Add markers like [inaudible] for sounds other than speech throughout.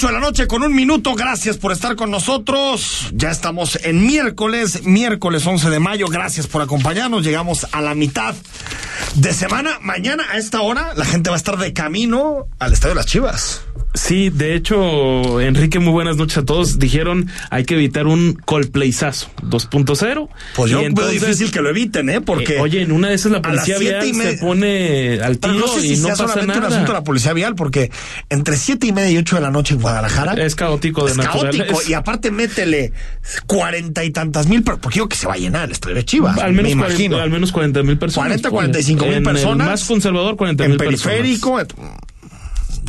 8 de la noche con un minuto, gracias por estar con nosotros. Ya estamos en miércoles, miércoles 11 de mayo, gracias por acompañarnos. Llegamos a la mitad de semana. Mañana a esta hora la gente va a estar de camino al Estadio de las Chivas. Sí, de hecho, Enrique, muy buenas noches a todos. Dijeron hay que evitar un Coldplayazo 2.0. Pues yo veo difícil que lo eviten, ¿eh? Porque. Eh, oye, en una de esas la policía vial se pone al tiro no sé si y no sea pasa solamente nada. un asunto de la policía vial, porque entre siete y media y ocho de la noche en Guadalajara. Es caótico de es caótico. Y aparte, métele cuarenta y tantas mil, porque digo que se va a llenar el estadio de Chivas. Al menos, me 40, imagino. al menos 40 mil personas. 40, 45 mil personas. más conservador, 40 mil personas. periférico.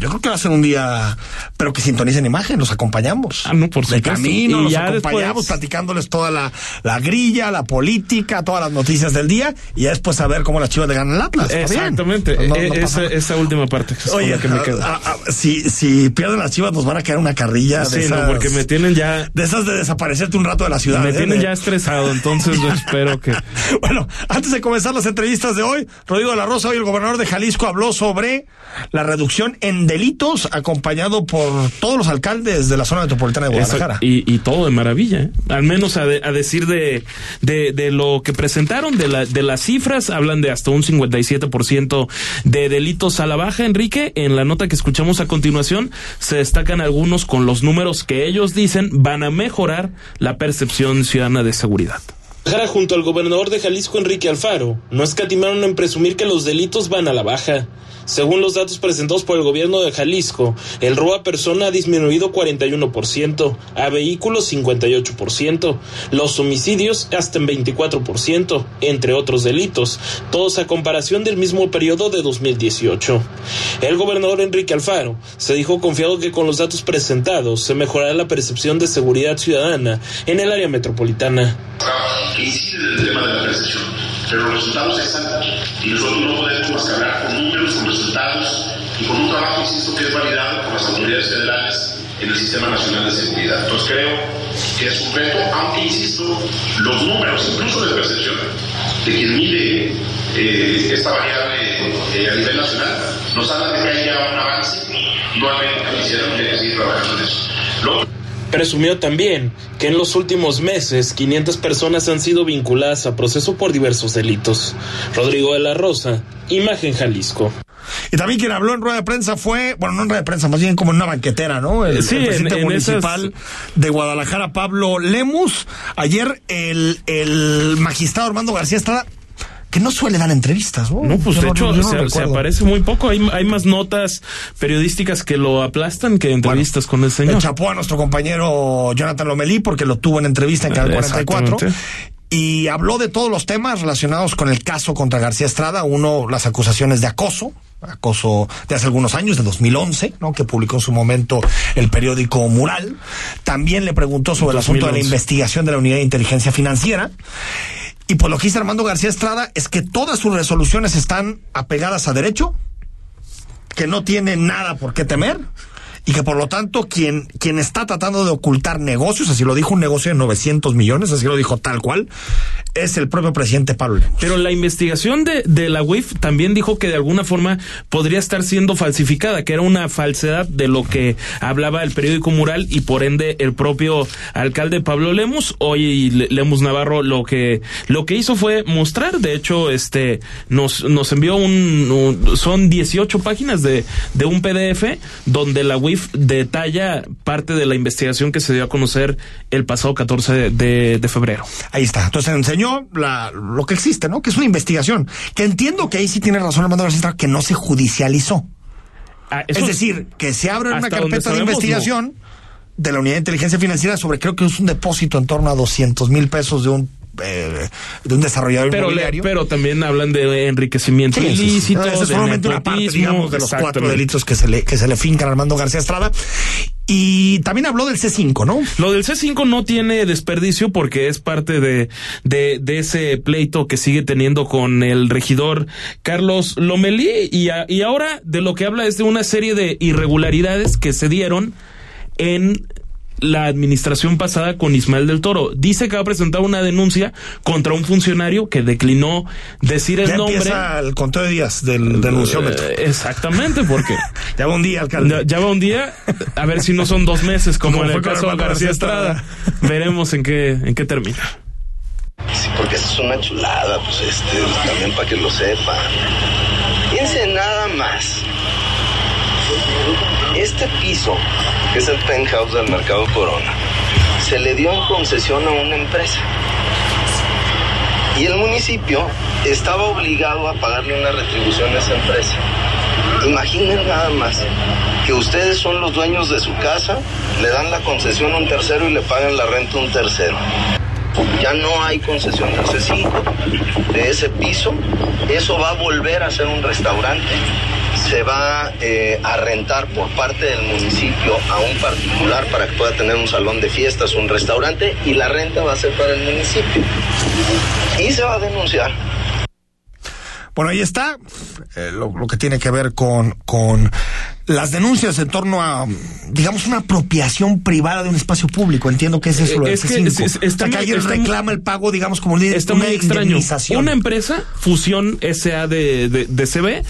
Yo creo que va a ser un día, pero que sintonicen imagen, los acompañamos. Ah, no, por De supuesto. camino, Y los ya acompañamos, después- platicándoles toda la, la grilla, la política, todas las noticias del día, y ya después saber cómo las chivas le ganan el Atlas. Exactamente. No- no E- esa, esa última parte es Oye, que me quedo. a- a- a- si, si pierden las chivas, nos van a quedar una carrilla de Sí, esas. no, porque me tienen ya, De esas de desaparecerte un rato de la ciudad. me ¿eh? tienen De- ya estresado, entonces yo espero que. [laughs] Bueno, antes de comenzar las entrevistas de hoy, Rodrigo de la Rosa, hoy el gobernador de Jalisco habló sobre la reducción en delitos, acompañado por todos los alcaldes de la zona metropolitana de Guadalajara. Eso- y, y todo de maravilla, ¿eh? al menos a, de- a decir de, de, de lo que presentaron, de, la, de las cifras, hablan de hasta un 57% de delitos a la baja, Enrique. En la nota que escuchamos a continuación, se destacan algunos con los números que ellos dicen van a mejorar la percepción ciudadana de seguridad. Junto al gobernador de Jalisco Enrique Alfaro no escatimaron en presumir que los delitos van a la baja. Según los datos presentados por el gobierno de Jalisco, el robo a persona ha disminuido 41%, a vehículos 58%, los homicidios hasta en 24%, entre otros delitos, todos a comparación del mismo periodo de 2018. El gobernador Enrique Alfaro se dijo confiado que con los datos presentados se mejorará la percepción de seguridad ciudadana en el área metropolitana. Incide en el tema de la percepción, pero los resultados están y nosotros no podemos más que hablar con números, con resultados y con un trabajo, insisto, que es validado por las autoridades federales en el Sistema Nacional de Seguridad. Entonces creo que es un reto, aunque insisto, los números, incluso de percepción, de quien mide eh, esta variable eh, a nivel nacional, nos hablan de que hay ya un avance no hay que quisieran que seguir trabajando en eso. Lo Presumió también que en los últimos meses 500 personas han sido vinculadas a proceso por diversos delitos. Rodrigo de la Rosa, Imagen Jalisco. Y también quien habló en rueda de prensa fue, bueno, no en rueda de prensa, más bien como en una banquetera, ¿no? El, Sí, el presidente en- en municipal de Guadalajara, Pablo Lemus. Ayer el, el magistrado Armando García Estrada, que no suele dar entrevistas, ¿no? No, pues de hecho se, aparece muy poco. Hay, hay más notas periodísticas que lo aplastan que entrevistas con el señor. Chapó a nuestro compañero Jonathan Lomelí porque lo tuvo en entrevista en Canal 44. Exactamente. Y habló de todos los temas relacionados con el caso contra García Estrada. Uno, las acusaciones de acoso, acoso de hace algunos años, de 2011, ¿no? Que publicó en su momento el periódico Mural. También le preguntó sobre el asunto de la 2011. investigación de la Unidad de Inteligencia Financiera. Y pues lo que Armando García Estrada es que todas sus resoluciones están apegadas a derecho, que no tiene nada por qué temer y que por lo tanto quien, quien está tratando de ocultar negocios, así lo dijo un negocio de 900 millones, así lo dijo tal cual, es el propio presidente Pablo Lemus. Pero la investigación de, de la UIF también dijo que de alguna forma podría estar siendo falsificada, que era una falsedad de lo que hablaba el periódico Mural y por ende el propio alcalde Pablo Lemus. Hoy Le- Lemus Navarro lo que lo que hizo fue mostrar, de hecho, este nos nos envió un, un- son 18 páginas de, de un PDF donde la UIF UIF detalla parte de la investigación que se dio a conocer el pasado 14 de, de febrero. Ahí está. Entonces enseñó la, lo que existe, ¿no? Que es una investigación. Que entiendo que ahí sí tiene razón Armando García que no se judicializó. Ah, es decir, que se abre una carpeta de investigación de la Unidad de Inteligencia Financiera sobre creo que es un depósito en torno a 200 mil pesos de un eh, de un desarrollador pero, le- inmobiliario. pero también hablan de enriquecimiento Sí, sí, sí. ilícito, es de solamente una parte, digamos, de los cuatro delitos que se le que se le fincan a Armando García Estrada. Y también habló del C5, ¿no? Lo del C5 no tiene desperdicio porque es parte de, de, de ese pleito que sigue teniendo con el regidor Carlos Lomelí y, a- y ahora de lo que habla es de una serie de irregularidades que se dieron en la administración pasada con Ismael del Toro. Dice que va a presentar una denuncia contra un funcionario que declinó decir el Ya nombre. empieza el conteo de días del denunciómetro. Eh, exactamente, porque [laughs] Ya va un día, alcalde. ya, va un día, a ver si no son dos meses como Como en el caso de García Estrada. Veremos en qué, en qué termina. Sí, porque es una chulada, pues este, también para que lo sepan. Fíjense nada más. Este piso, es el penthouse del Mercado Corona, se le dio en concesión a una empresa. Y el municipio estaba obligado a pagarle una retribución a esa empresa. Imaginen nada más que ustedes son los dueños de su casa, le dan la concesión a un tercero y le pagan la renta a un tercero. Ya no hay concesión C5 de ese piso. Eso va a volver a ser un restaurante. Se va eh, a rentar por parte del municipio a un particular para que pueda tener un salón de fiestas, un restaurante, y la renta va a ser para el municipio. Y se va a denunciar. Bueno, ahí está eh, lo, lo que tiene que ver con, con las denuncias en torno a, digamos, una apropiación privada de un espacio público. Entiendo que es eso lo del Es que C5. es- es- O sea, está que alguien está reclama el pago, digamos, como una, Está una muy extraño. Una empresa, Fusión SA de, de, de CB,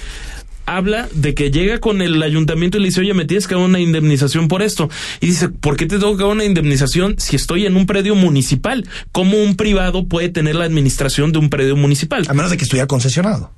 habla de que llega con el ayuntamiento y le dice, oye, me tienes que dar una indemnización por esto. Y dice, ¿por qué te tengo que dar una indemnización si estoy en un predio municipal? ¿Cómo un privado puede tener la administración de un predio municipal? A menos de que estuviera concesionado.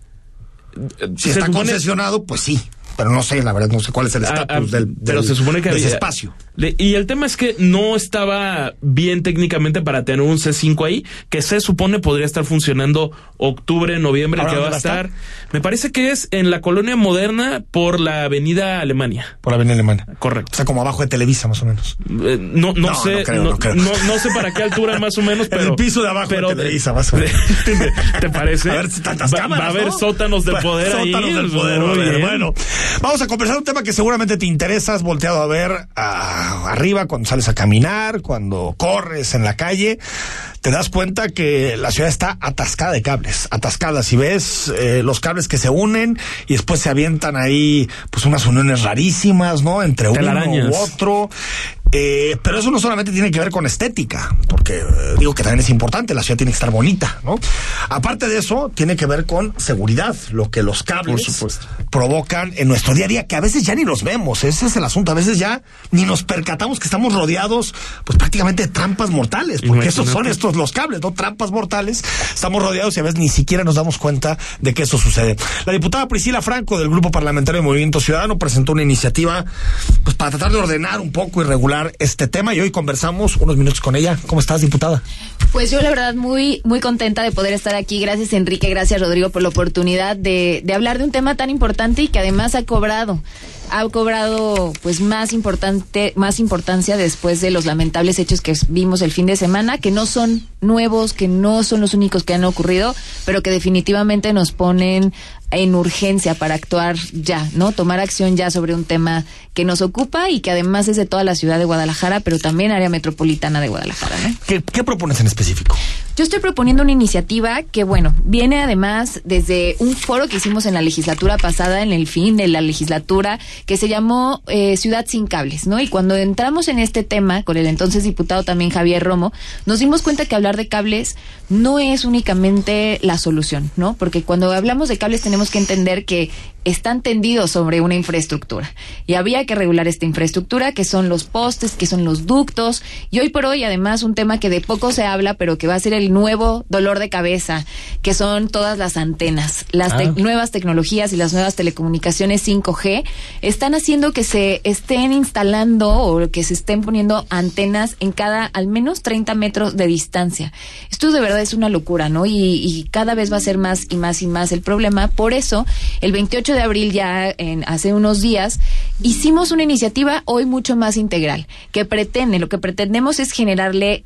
Si Se está supone- concesionado, pues sí. Pero no sé, la verdad, no sé cuál es el Ah, estatus ah, del, del- pero se supone que de ese había- espacio. Y el tema es que no estaba bien técnicamente para tener un C5 ahí, que se supone podría estar funcionando octubre, noviembre, ¿Ahora que va a estar. Me parece que es en la colonia moderna por la avenida Alemania. Por la avenida Alemana. Correcto. O sea, como abajo de Televisa, más o menos. Eh, no, no, No, sé, no creo, no, creo. sé para qué altura más o menos, [laughs] En el pero piso de abajo de pero, Televisa, más o menos. [laughs] ¿Te parece? [laughs] A ver si tantas va, cámaras, va a haber ¿no? sótanos de poder ahí. Sótanos del poder. Haber. bien. Bueno, vamos a conversar un tema que seguramente te interesa. Has volteado a ver ah, arriba cuando sales a caminar, cuando corres en la calle. Te das cuenta que la ciudad está atascada de cables, atascada. Si ves eh, los cables que se unen y después se avientan ahí, pues unas uniones rarísimas, ¿no? Entre uno u otro. Eh, pero eso no solamente tiene que ver con estética, porque eh, digo que también es importante, la ciudad tiene que estar bonita, ¿no? Aparte de eso, tiene que ver con seguridad, lo que los cables provocan en nuestro día a día, que a veces ya ni los vemos, ese es el asunto, a veces ya ni nos percatamos que estamos rodeados, pues prácticamente de trampas mortales, porque esos son estos los cables, ¿no? Trampas mortales, estamos rodeados y a veces ni siquiera nos damos cuenta de que eso sucede. La diputada Priscila Franco del Grupo Parlamentario de Movimiento Ciudadano presentó una iniciativa pues para tratar de ordenar un poco y regular este tema y hoy conversamos unos minutos con ella. ¿Cómo estás, diputada? Pues yo la verdad muy muy contenta de poder estar aquí. Gracias Enrique, gracias Rodrigo por la oportunidad de, de hablar de un tema tan importante y que además ha cobrado ha cobrado pues más importante más importancia después de los lamentables hechos que vimos el fin de semana que no son nuevos que no son los únicos que han ocurrido pero que definitivamente nos ponen en urgencia para actuar ya, ¿no? Tomar acción ya sobre un tema que nos ocupa y que además es de toda la ciudad de Guadalajara, pero también área metropolitana de Guadalajara, ¿no? ¿Qué, qué propones en específico? Yo estoy proponiendo una iniciativa que, bueno, viene además desde un foro que hicimos en la legislatura pasada, en el fin de la legislatura, que se llamó eh, Ciudad sin Cables, ¿no? Y cuando entramos en este tema, con el entonces diputado también Javier Romo, nos dimos cuenta que hablar de cables no es únicamente la solución, ¿no? Porque cuando hablamos de cables tenemos que entender que están tendidos sobre una infraestructura. Y había que regular esta infraestructura, que son los postes, que son los ductos. Y hoy por hoy, además, un tema que de poco se habla, pero que va a ser el nuevo dolor de cabeza, que son todas las antenas. Las te- Ah. nuevas tecnologías y las nuevas telecomunicaciones 5G están haciendo que se estén instalando o que se estén poniendo antenas en cada al menos 30 metros de distancia. Esto de verdad es una locura, ¿no? Y, y cada vez va a ser más y más y más el problema. Por eso, el 28 de abril, ya en, hace unos días, hicimos una iniciativa hoy mucho más integral, que pretende, lo que pretendemos es generarle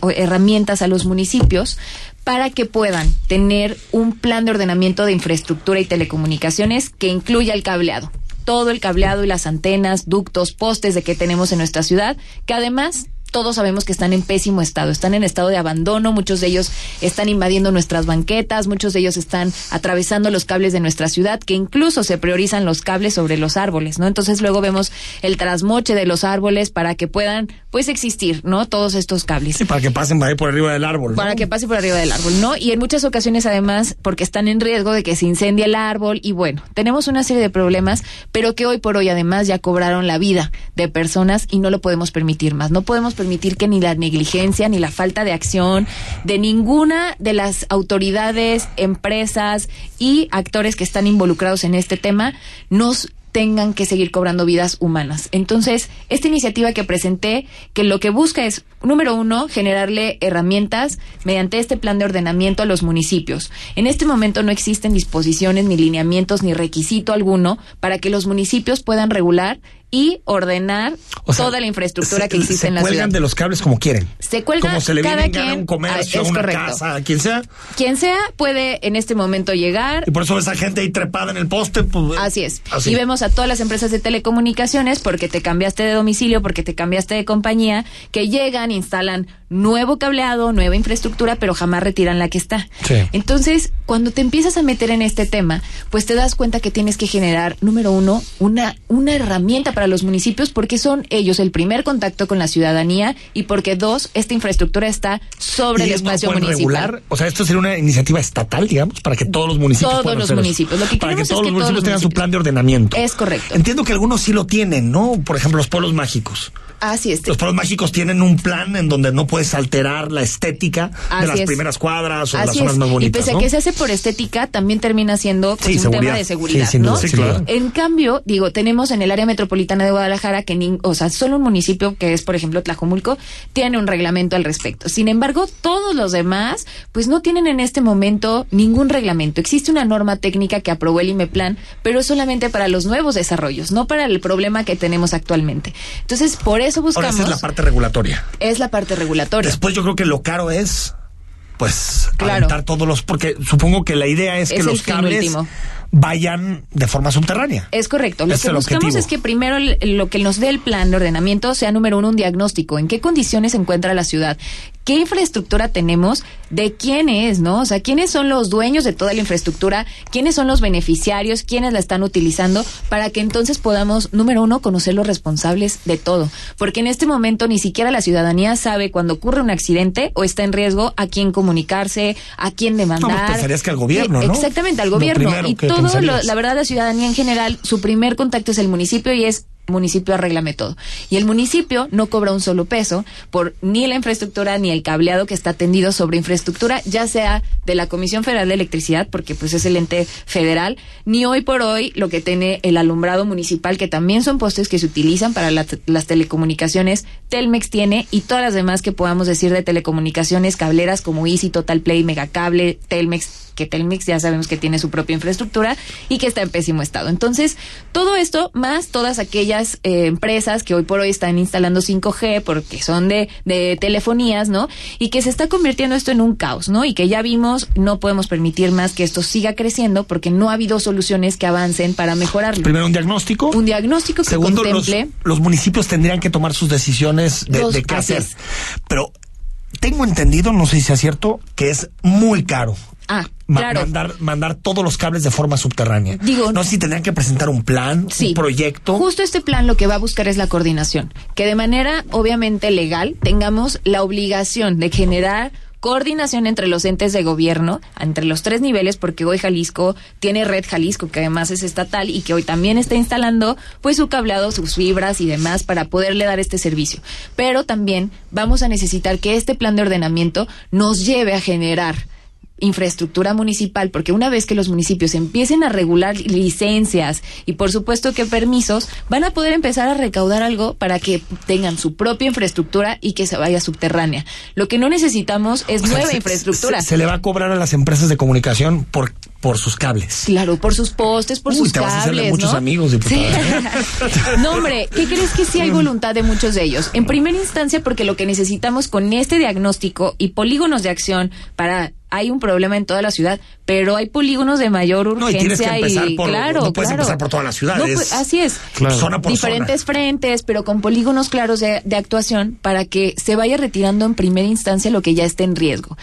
o herramientas a los municipios para que puedan tener un plan de ordenamiento de infraestructura y telecomunicaciones que incluya el cableado. Todo el cableado y las antenas, ductos, postes de que tenemos en nuestra ciudad, que además todos sabemos que están en pésimo estado, están en estado de abandono, muchos de ellos están invadiendo nuestras banquetas, muchos de ellos están atravesando los cables de nuestra ciudad, que incluso se priorizan los cables sobre los árboles, ¿no? Entonces luego vemos el trasmoche de los árboles para que puedan, pues, existir, ¿no? Todos estos cables Sí, para que pasen por ahí por arriba del árbol. ¿no? para que pase por arriba del árbol, ¿no? Y en muchas ocasiones además porque están en riesgo de que se incendie el árbol y bueno, tenemos una serie de problemas, pero que hoy por hoy además ya cobraron la vida de personas y no lo podemos permitir más. No podemos permitir que ni la negligencia ni la falta de acción de ninguna de las autoridades, empresas y actores que están involucrados en este tema nos tengan que seguir cobrando vidas humanas. Entonces, esta iniciativa que presenté, que lo que busca es, número uno, generarle herramientas mediante este plan de ordenamiento a los municipios. En este momento no existen disposiciones, ni lineamientos, ni requisito alguno para que los municipios puedan regular y ordenar O sea, toda la infraestructura que se- existe se en la cuelgan ciudad. de los cables como quieren. Se cuelga Como se le cada viene en gana a quien- un comercio, Ah, a es una correcto. casa, a quien sea. Quien sea puede en este momento llegar, Y por eso ves a gente ahí trepada en el poste. Pues, Así es. así. Y vemos a todas las empresas de telecomunicaciones porque te cambiaste de domicilio, porque te cambiaste de compañía, que llegan, instalan nuevo cableado, nueva infraestructura, pero jamás retiran la que está. Sí. Entonces, cuando te empiezas a meter en este tema, pues te das cuenta que tienes que generar, número uno, una, una herramienta para los municipios porque son ellos el primer contacto con la ciudadanía y porque dos, esta infraestructura está sobre ¿Y el espacio municipal. regular? O sea, esto sería una iniciativa estatal, digamos, para que todos los municipios Todos puedan los hacer municipios. Lo que para que todos los municipios todos tengan su plan de ordenamiento. Es correcto. Entiendo que algunos sí lo tienen, ¿no? Por ejemplo, los pueblos mágicos. Así es. Los pueblos mágicos tienen un plan en donde no puedes alterar la estética de Así las es. primeras cuadras o de las Así zonas es. más y bonitas. pese ¿no? a que se hace por estética, también termina siendo pues, Sí, un seguridad. tema de seguridad, Sí, sin ¿no? duda, Sí, claro. En cambio, digo, tenemos en el área metropolitana de Guadalajara que, o sea, solo un municipio que es, por ejemplo, Tlajomulco, tiene un reglamento al respecto. Sin embargo, todos los demás, pues no tienen en este momento ningún reglamento. Existe una norma técnica que aprobó el IMEPLAN, pero es solamente para los nuevos desarrollos, no para el problema que tenemos actualmente. Entonces, por eso Ahora buscamos. esa es la parte regulatoria. es la parte regulatoria. Después yo creo que lo caro es pues Claro. todos los porque supongo que la idea es, Es que los cables último. Vayan de forma subterránea. Es correcto. Lo que buscamos objetivo. es que primero lo que nos dé el plan de ordenamiento sea número uno un diagnóstico. ¿En qué condiciones se encuentra la ciudad? ¿Qué infraestructura tenemos? ¿De quién es, no? O sea, ¿quiénes son los dueños de toda la infraestructura? ¿Quiénes son los beneficiarios? ¿Quiénes la están utilizando? Para que entonces podamos, número uno, conocer los responsables de todo. Porque en este momento ni siquiera la ciudadanía sabe cuando ocurre un accidente o está en riesgo a quién comunicarse, a quién demandar. No, pues pensarías que al gobierno, ¿no? Exactamente, al gobierno. Y que todo, lo- la verdad, la ciudadanía en general, su primer contacto es el municipio y es municipio arréglame todo. Y el municipio no cobra un solo peso por ni la infraestructura ni el cableado que está tendido sobre infraestructura, ya sea de la Comisión Federal de Electricidad, porque pues es el ente federal, ni hoy por hoy lo que tiene el alumbrado municipal, que también son postes que se utilizan para la- las telecomunicaciones, Telmex tiene, y todas las demás que podamos decir de telecomunicaciones cableras como Easy, Total Play, Megacable, Telmex, que Telmex ya sabemos que tiene su propia infraestructura y que está en pésimo estado. Entonces, todo esto, más todas aquellas eh, empresas que hoy por hoy están instalando 5G porque son de, de telefonías, ¿no? Y que se está convirtiendo esto en un caos, ¿no? Y que ya vimos, no podemos permitir más que esto siga creciendo porque no ha habido soluciones que avancen para mejorarlo. Primero un diagnóstico. Un diagnóstico que Segundo, contemple los municipios tendrían que tomar sus decisiones de, Los- de qué hacer. es. Pero tengo entendido, no sé si sea cierto, que es muy caro. Ah, ma- claro. Mandar, mandar todos los cables de forma subterránea. Digo- no sé si tendrían que presentar un plan, Sí. un proyecto. Justo este plan lo que va a buscar es la coordinación, que de manera obviamente legal tengamos la obligación de generar coordinación entre los entes de gobierno, entre los tres niveles, porque hoy Jalisco tiene Red Jalisco, que además es estatal y que hoy también está instalando pues su cableado, sus fibras y demás para poderle dar este servicio. Pero también vamos a necesitar que este plan de ordenamiento nos lleve a generar infraestructura municipal, porque una vez que los municipios empiecen a regular licencias y por supuesto que permisos, van a poder empezar a recaudar algo para que tengan su propia infraestructura y que se vaya subterránea. Lo que no necesitamos es O sea, nueva se- infraestructura. Se, se le va a cobrar a las empresas de comunicación por, por sus cables. Claro, por sus postes, por Uy, sus te vas a hacerle cables, muchos ¿no? amigos, diputada. Sí. [laughs] no, hombre, ¿qué crees que sí hay voluntad de muchos de ellos? En primera instancia, porque lo que necesitamos con este diagnóstico y polígonos de acción para hay un problema en toda la ciudad, pero hay polígonos de mayor No, y tienes que urgencia por- claro, no puedes claro. empezar por toda la ciudad, No, pues, así es. Claro. Zona por Diferentes frentes, pero con polígonos claros de, de actuación para que se vaya retirando en primera instancia lo que ya está en riesgo.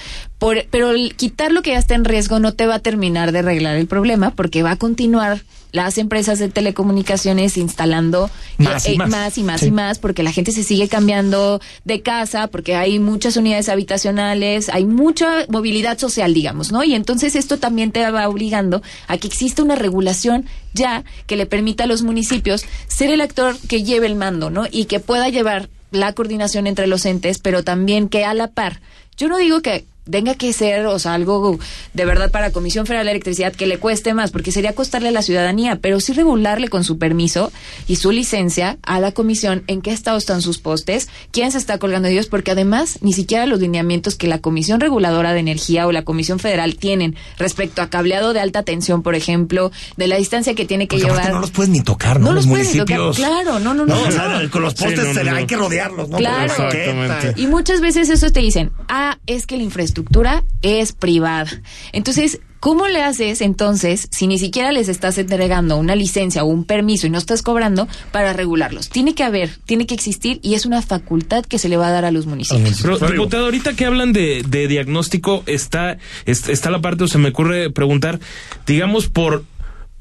Por, pero el quitar lo que ya está en riesgo no te va a terminar de arreglar el problema porque va a continuar las empresas de telecomunicaciones instalando Más y eh, más. más y más Sí. y más porque la gente se sigue cambiando de casa porque hay muchas unidades habitacionales, hay mucha movilidad social, digamos, ¿no? Y entonces esto también te va obligando a que exista una regulación ya que le permita a los municipios ser el actor que lleve el mando, ¿no? Y que pueda llevar la coordinación entre los entes, pero también que a la par. Yo no digo que tenga que ser, o sea, algo de verdad para Comisión Federal de Electricidad que le cueste más, porque sería costarle a la ciudadanía, pero sí regularle con su permiso y su licencia a la comisión en qué estado están sus postes, quién se está colgando de ellos, porque además ni siquiera los lineamientos que la Comisión Reguladora de Energía o la Comisión Federal tienen respecto a cableado de alta tensión, por ejemplo, de la distancia que tiene que Porque llevar. no los puedes ni tocar, ¿no? No los los puedes ni tocar, municipios. claro, no, no, no, no. sea, con los Sí, postes no, no, no. hay que rodearlos, ¿no? Claro. Exactamente. Y muchas veces eso te dicen, ah, es que la infraestructura es privada. Entonces, ¿cómo le haces entonces si ni siquiera les estás entregando una licencia o un permiso y no estás cobrando para regularlos? Tiene que haber, tiene que existir y es una facultad que se le va a dar a los municipios. Pero, diputado, ahorita que hablan de, de diagnóstico, está, es- está la parte, o se me ocurre preguntar, digamos, por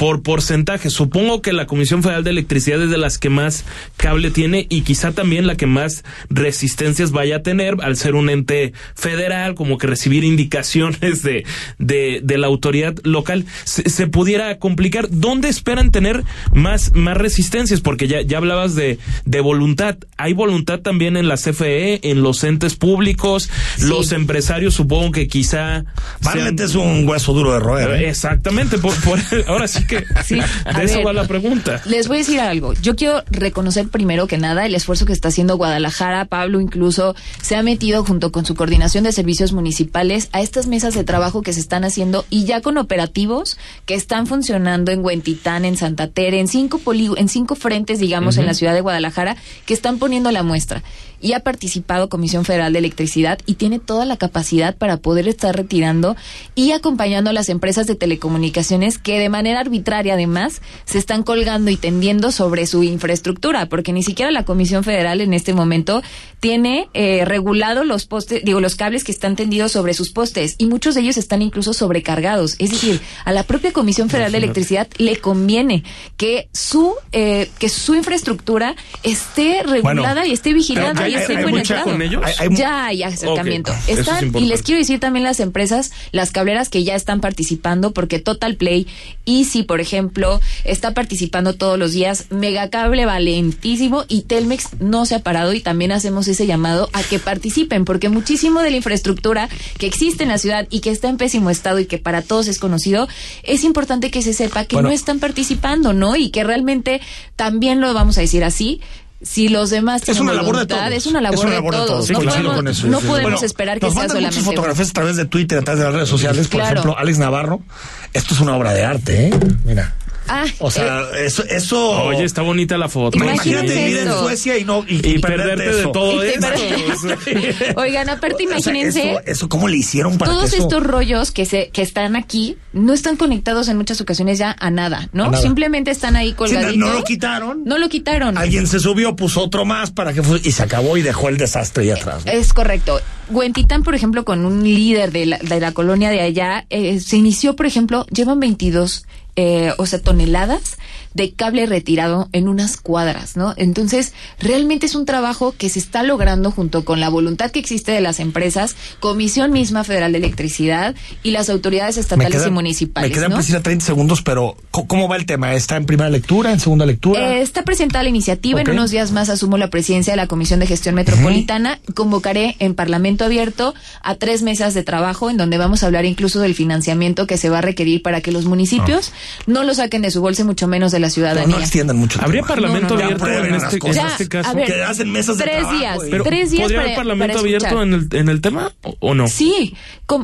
por porcentaje. Supongo que la Comisión Federal de Electricidad es de las que más cable tiene y quizá también la que más resistencias vaya a tener al ser un ente federal, como que recibir indicaciones de, de, de la autoridad local. Se, se pudiera complicar. ¿Dónde esperan tener más, más resistencias? Porque ya, ya hablabas de, de voluntad. ¿Hay voluntad también en la CFE, en los entes públicos? Los empresarios supongo que quizá... sean- Realmente es un hueso duro de roer. ¿eh? Exactamente, por, por- [laughs] ahora sí que [laughs] Sí, a de eso ver. va la pregunta. Les voy a decir algo. Yo quiero reconocer primero que nada el esfuerzo que está haciendo Guadalajara. Pablo incluso se ha metido junto con su coordinación de servicios municipales a estas mesas de trabajo que se están haciendo y ya con operativos que están funcionando en Huentitán, en Santa Tere, en cinco polí- en cinco frentes, digamos, en la ciudad de Guadalajara, que están poniendo la muestra. Y ha participado Comisión Federal de Electricidad y tiene toda la capacidad para poder estar retirando y acompañando a las empresas de telecomunicaciones que de manera arbitraria además se están colgando y tendiendo sobre su infraestructura, porque ni siquiera la Comisión Federal en este momento tiene eh, regulado los postes, digo, los cables que están tendidos sobre sus postes y muchos de ellos están incluso sobrecargados. Es decir, a la propia Comisión Federal de Electricidad le conviene que su eh, que su infraestructura esté regulada y esté vigilada pero y ya esté hay- hay mucha penetrado. con ellos. Hay- hay- ya hay acercamiento. Es Están, y les quiero decir también las empresas, las cableras que ya están participando, porque Total Play, Easy, por ejemplo, está participando todos los días, Megacable valentísimo y Telmex no se ha parado y también hacemos ese llamado a que participen, porque muchísimo de la infraestructura que existe en la ciudad y que está en pésimo estado y que para todos es conocido, es importante que se sepa que Bueno. no están participando, ¿no? Y que realmente también lo vamos a decir así. Si los demás Es tienen una labor de voluntad, todos. es una labor, de todos. Sí, no coincido podemos, no podemos Bueno, esperar que nos sea mandan solamente muchas fotografías a través de Twitter, a través de las redes sociales. Por Claro. ejemplo, Alex Navarro. Esto es una obra de arte, ¿eh? Mira. Ah, O sea, eh, eso, eso. Oye, está bonita la foto. Imagínate Imagínate vivir en. Suecia y no y, Y y perderte de eso. todo esto. [laughs] [laughs] Oigan, aparte O sea, imagínense, eso, eso, ¿cómo le hicieron para todos que eso? estos rollos que se que están aquí no están conectados en muchas ocasiones ya a nada, ¿no? A nada. Simplemente están ahí Sí, colgaditos. no lo quitaron. No lo quitaron. Alguien se subió, puso otro más para que fu- y se acabó y dejó el desastre ahí atrás. ¿no? Es correcto. Huentitán, por ejemplo, con un líder de la, de la colonia de allá, eh, se inició, por ejemplo, llevan 22, eh, o sea, toneladas de cable retirado en unas cuadras, ¿no? Entonces, realmente es un trabajo que se está logrando junto con la voluntad que existe de las empresas, Comisión misma Federal de Electricidad y las autoridades estatales y municipales. Me quedan ¿no? precisa 30 segundos, pero ¿cómo ¿cómo va el tema? ¿Está en primera lectura, en segunda lectura? Eh, está presentada la iniciativa. En unos días más asumo la presidencia de la Comisión de Gestión Metropolitana. Convocaré en Parlamento Abierto a tres mesas de trabajo en donde vamos a hablar incluso del financiamiento que se va a requerir para que los municipios no lo saquen de su bolsa, mucho menos de la no, ciudadanía. no extiendan mucho. ¿Habría tema. parlamento No, no, no. abierto en este, en este caso? ver, Que hacen mesas de tres trabajo días, Pero, tres días ¿Podría para, haber parlamento para abierto en el, en el tema o, o no? Sí,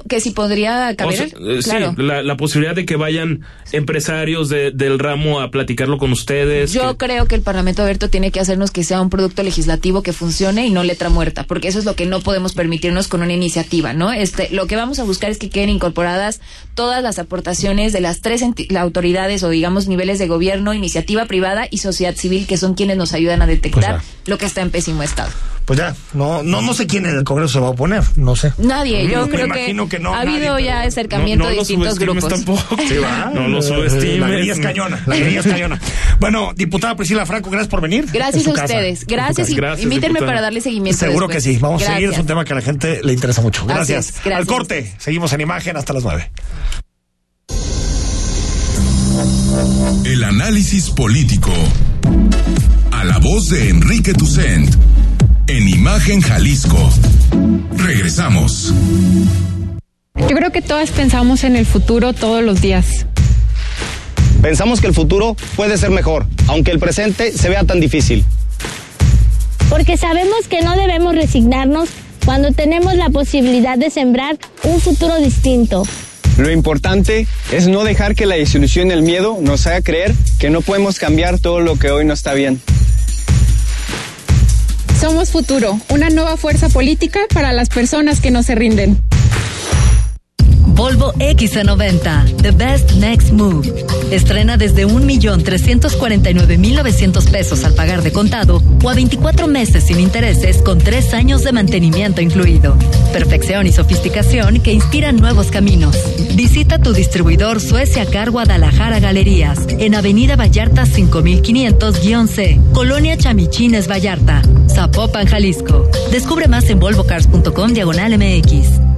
que si podría O caber. sea, eh, claro. Sí, la, la posibilidad de que vayan empresarios de- del ramo a platicarlo con ustedes. Yo que- creo que el Parlamento Abierto tiene que hacernos que sea un producto legislativo que funcione y no letra muerta, porque eso es lo que no podemos permitirnos con una iniciativa, ¿no? Este, lo que vamos a buscar es que queden incorporadas todas las aportaciones de las tres la autoridades o digamos niveles de gobierno, iniciativa privada y sociedad civil, que son quienes nos ayudan a detectar Pues lo que está en pésimo estado. Pues ya, no, no, no sé quién en el Congreso se va a oponer, no sé. Nadie, yo Me creo imagino que, que no, ha habido ya acercamiento no de distintos grupos. tampoco. Sí, va. No lo La subestimes. guerrilla es cañona, la es cañona. Bueno, diputada Priscila Franco, gracias por venir. Gracias a ustedes. Gracias y. Gracias, invítenme diputada. para darle seguimiento. Seguro después. que sí, vamos a seguir, es un tema que a la gente le interesa mucho. Gracias. Al corte, seguimos en imagen hasta las nueve. El análisis político. A la voz de Enrique Tucent. En Imagen Jalisco. Regresamos. Yo creo que todas pensamos en el futuro todos los días. Pensamos que el futuro puede ser mejor, aunque el presente se vea tan difícil. porque sabemos que no debemos resignarnos cuando tenemos la posibilidad de sembrar un futuro distinto. Lo importante es no dejar que la desilusión y el miedo nos haga creer que no podemos cambiar todo lo que hoy no está bien. Somos futuro, una nueva fuerza política para las personas que no se rinden. Volvo XC90, The Best Next Move. Estrena desde 1.349.900 pesos al pagar de contado o a 24 meses sin intereses con 3 años de mantenimiento incluido. Perfección y sofisticación que inspiran nuevos caminos. Visita tu distribuidor Suecia Car Guadalajara Galerías en Avenida Vallarta 5500-C, Colonia Chamichines Vallarta, Zapopan, Jalisco. Descubre más en volvocars.com diagonal MX.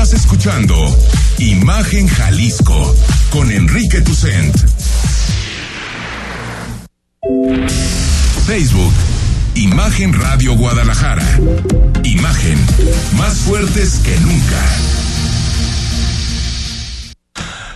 Estás escuchando Imagen Jalisco con Enrique Tucent. Facebook, Imagen Radio Guadalajara. Imagen, más fuertes que nunca.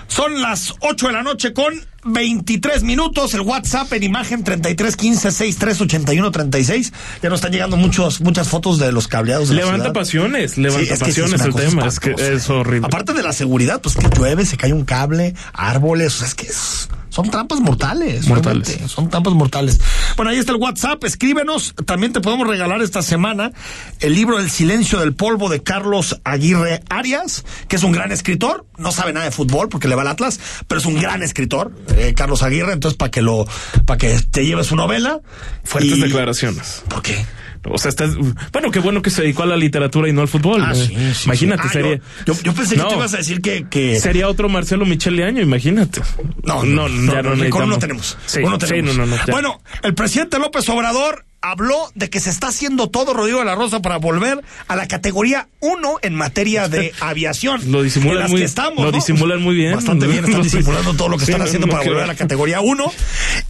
Son las 8 de la noche con 23 minutos. El WhatsApp en imagen 33 15 63 81 36. Ya nos están llegando muchos, muchas fotos de los cableados. De la Levanta ciudad. pasiones, levanta Sí, es que sí, pasiones el tema. Es que es horrible. Aparte de la seguridad, pues que llueve, se cae un cable, árboles, o sea, es que es- son trampas mortales. Mortales. realmente, Son trampas mortales. Bueno, ahí está el WhatsApp, escríbenos. También te podemos regalar esta semana el libro El silencio del polvo de Carlos Aguirre Arias, que es un gran escritor. No sabe nada de fútbol porque le va al Atlas, pero es un gran escritor, eh, Carlos Aguirre. Entonces, para que lo, para que te lleve su novela. Fuertes Y- declaraciones. ¿Por qué? O sea, estás. Bueno, qué bueno que se dedicó a la literatura y no al fútbol. Ah, sí, sí, imagínate, sí. Ah, sería. Yo, yo, yo pensé que No. tú ibas a decir que, que Sería otro Marcelo Michel de año, imagínate. No, no, no, ya no, no, necesitamos. tenemos. Tenemos. no, no, no. ya. Bueno, el presidente López Obrador habló de que se está haciendo todo Rodrigo de la Rosa para volver a la categoría 1 en materia de [laughs] aviación. Lo disimulan muy, que estamos, lo ¿no? disimulan muy bien. Bastante bien, están [laughs] disimulando todo lo que Sí, están no, haciendo no para volver a la categoría 1.